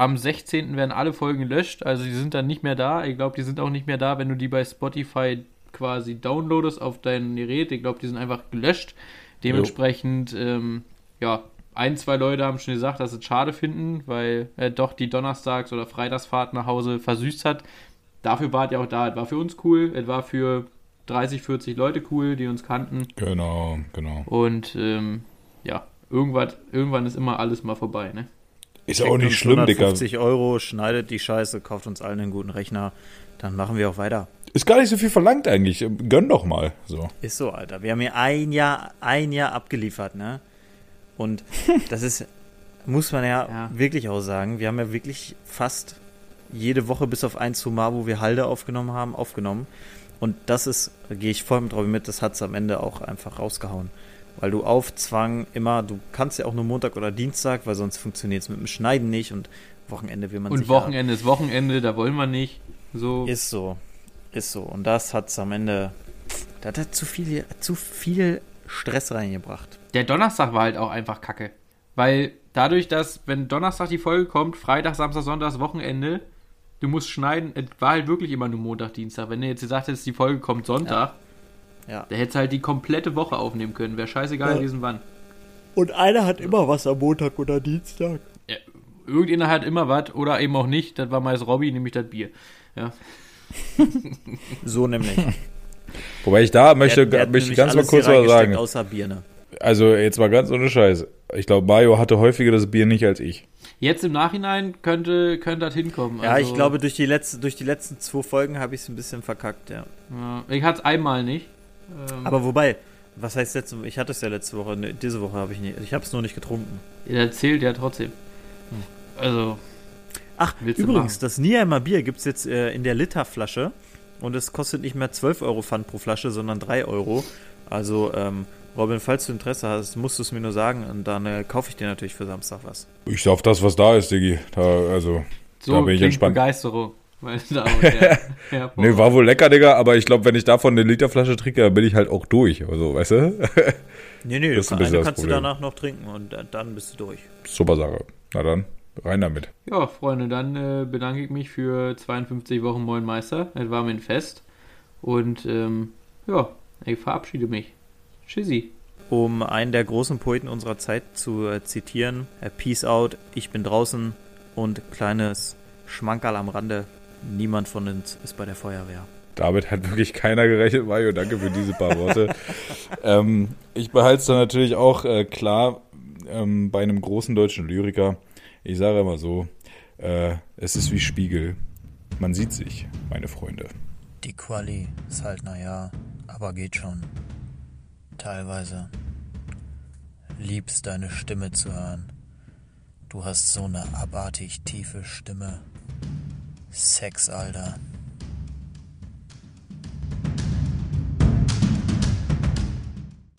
am 16. werden alle Folgen gelöscht, also die sind dann nicht mehr da. Ich glaube, die sind auch nicht mehr da, wenn du die bei Spotify quasi downloadest auf dein Gerät. Ich glaube, die sind einfach gelöscht. Dementsprechend, ähm, ja, ein, zwei Leute haben schon gesagt, dass sie es schade finden, weil er doch die Donnerstags- oder Freitagsfahrt nach Hause versüßt hat. Dafür war es ja auch da. Es war für uns cool, es war für 30, 40 Leute cool, die uns kannten. Genau, genau. Und ähm, ja, irgendwann, irgendwann ist immer alles mal vorbei, ne? Ist auch nicht schlimm, Digga. 150 Euro, schneidet die Scheiße, kauft uns allen einen guten Rechner, dann machen wir auch weiter. Ist gar nicht so viel verlangt eigentlich. Gönn doch mal. So. Ist so, Alter. Wir haben hier ein Jahr, ein Jahr abgeliefert, ne? Und (laughs) das ist, muss man ja, Ja. wirklich auch sagen, wir haben ja wirklich fast jede Woche bis auf ein, Mal, wo wir Halde aufgenommen haben, aufgenommen. Und das ist, da gehe ich voll mit drauf mit, das hat es am Ende auch einfach rausgehauen. Weil du auf Zwang immer, du kannst ja auch nur Montag oder Dienstag, weil sonst funktioniert es mit dem Schneiden nicht und Wochenende will man sich Und Wochenende ist Wochenende, da wollen wir nicht. So. ist so, ist so. Und das hat es am Ende, das hat zu viel, zu viel Stress reingebracht. Der Donnerstag war halt auch einfach kacke. Weil dadurch, dass, wenn Donnerstag die Folge kommt, Freitag, Samstag, Sonntag, Wochenende, du musst schneiden, es war halt wirklich immer nur Montag, Dienstag. Wenn du jetzt gesagt hättest, die Folge kommt Sonntag, Ja. Da hättest du halt die komplette Woche aufnehmen können. Wäre scheißegal Ja. gewesen, wann. Und einer hat immer was am Montag oder Dienstag. Ja, irgendeiner hat immer was oder eben auch nicht. Das war meist Robby, nämlich das Bier. Ja. (laughs) So nämlich. (laughs) Wobei ich da möchte, Der- der möchte ganz mal kurz was sagen. Außer Birne. Also jetzt mal ganz ohne Scheiß. Ich glaube, Mario hatte häufiger das Bier nicht als ich. Jetzt im Nachhinein könnte, könnte das hinkommen. Ja, Also, ich glaube, durch die, letzte, durch die letzten zwei Folgen habe ich es ein bisschen verkackt, ja. ja, Ich hatte es einmal nicht. Ähm, Aber wobei, Was heißt letzte Woche? Ich hatte es ja letzte Woche. Ne, diese Woche habe ich nicht. Ich habe es nur nicht getrunken. Der zählt ja trotzdem. Also, Ach, übrigens, das Nieheimer Bier gibt es jetzt äh, in der Literflasche. Und es kostet nicht mehr 12 Euro Pfand pro Flasche, sondern 3 Euro. Also, ähm, Robin, falls du Interesse hast, musst du es mir nur sagen. Und dann äh, kaufe ich dir natürlich für Samstag was. Ich sauf das, was da ist, Diggi. Da, also, so da bin ich entspannt. Begeisterung. Meine Damen und Herren. (laughs) Ja, Nee, war wohl lecker, Digga, aber ich glaube, wenn ich davon eine Literflasche trinke, dann bin ich halt auch durch. Also, weißt du? (laughs) Nee, nee, Das ist du, ein kann, bisschen eine kannst du danach noch trinken und dann bist du durch. Super Sache. Na dann, rein damit. Ja, Freunde, dann äh, bedanke ich mich für 52 Wochen Moin Meister. Es war mir ein Fest. Und ähm, ja, ich verabschiede mich. Tschüssi. Um einen der großen Poeten unserer Zeit zu äh, zitieren, äh, Peace out, ich bin draußen und kleines Schmankerl am Rande, niemand von uns ist bei der Feuerwehr. Damit hat wirklich keiner gerechnet, Mario. Danke für diese paar Worte. (laughs) ähm, ich behalte es dann natürlich auch äh, klar ähm, bei einem großen deutschen Lyriker. Ich sage immer so, äh, es ist wie Spiegel. Man sieht sich, meine Freunde. Die Quali ist halt naja, aber geht schon. Teilweise. Liebst deine Stimme zu hören. Du hast so eine abartig tiefe Stimme. Sex, Alter.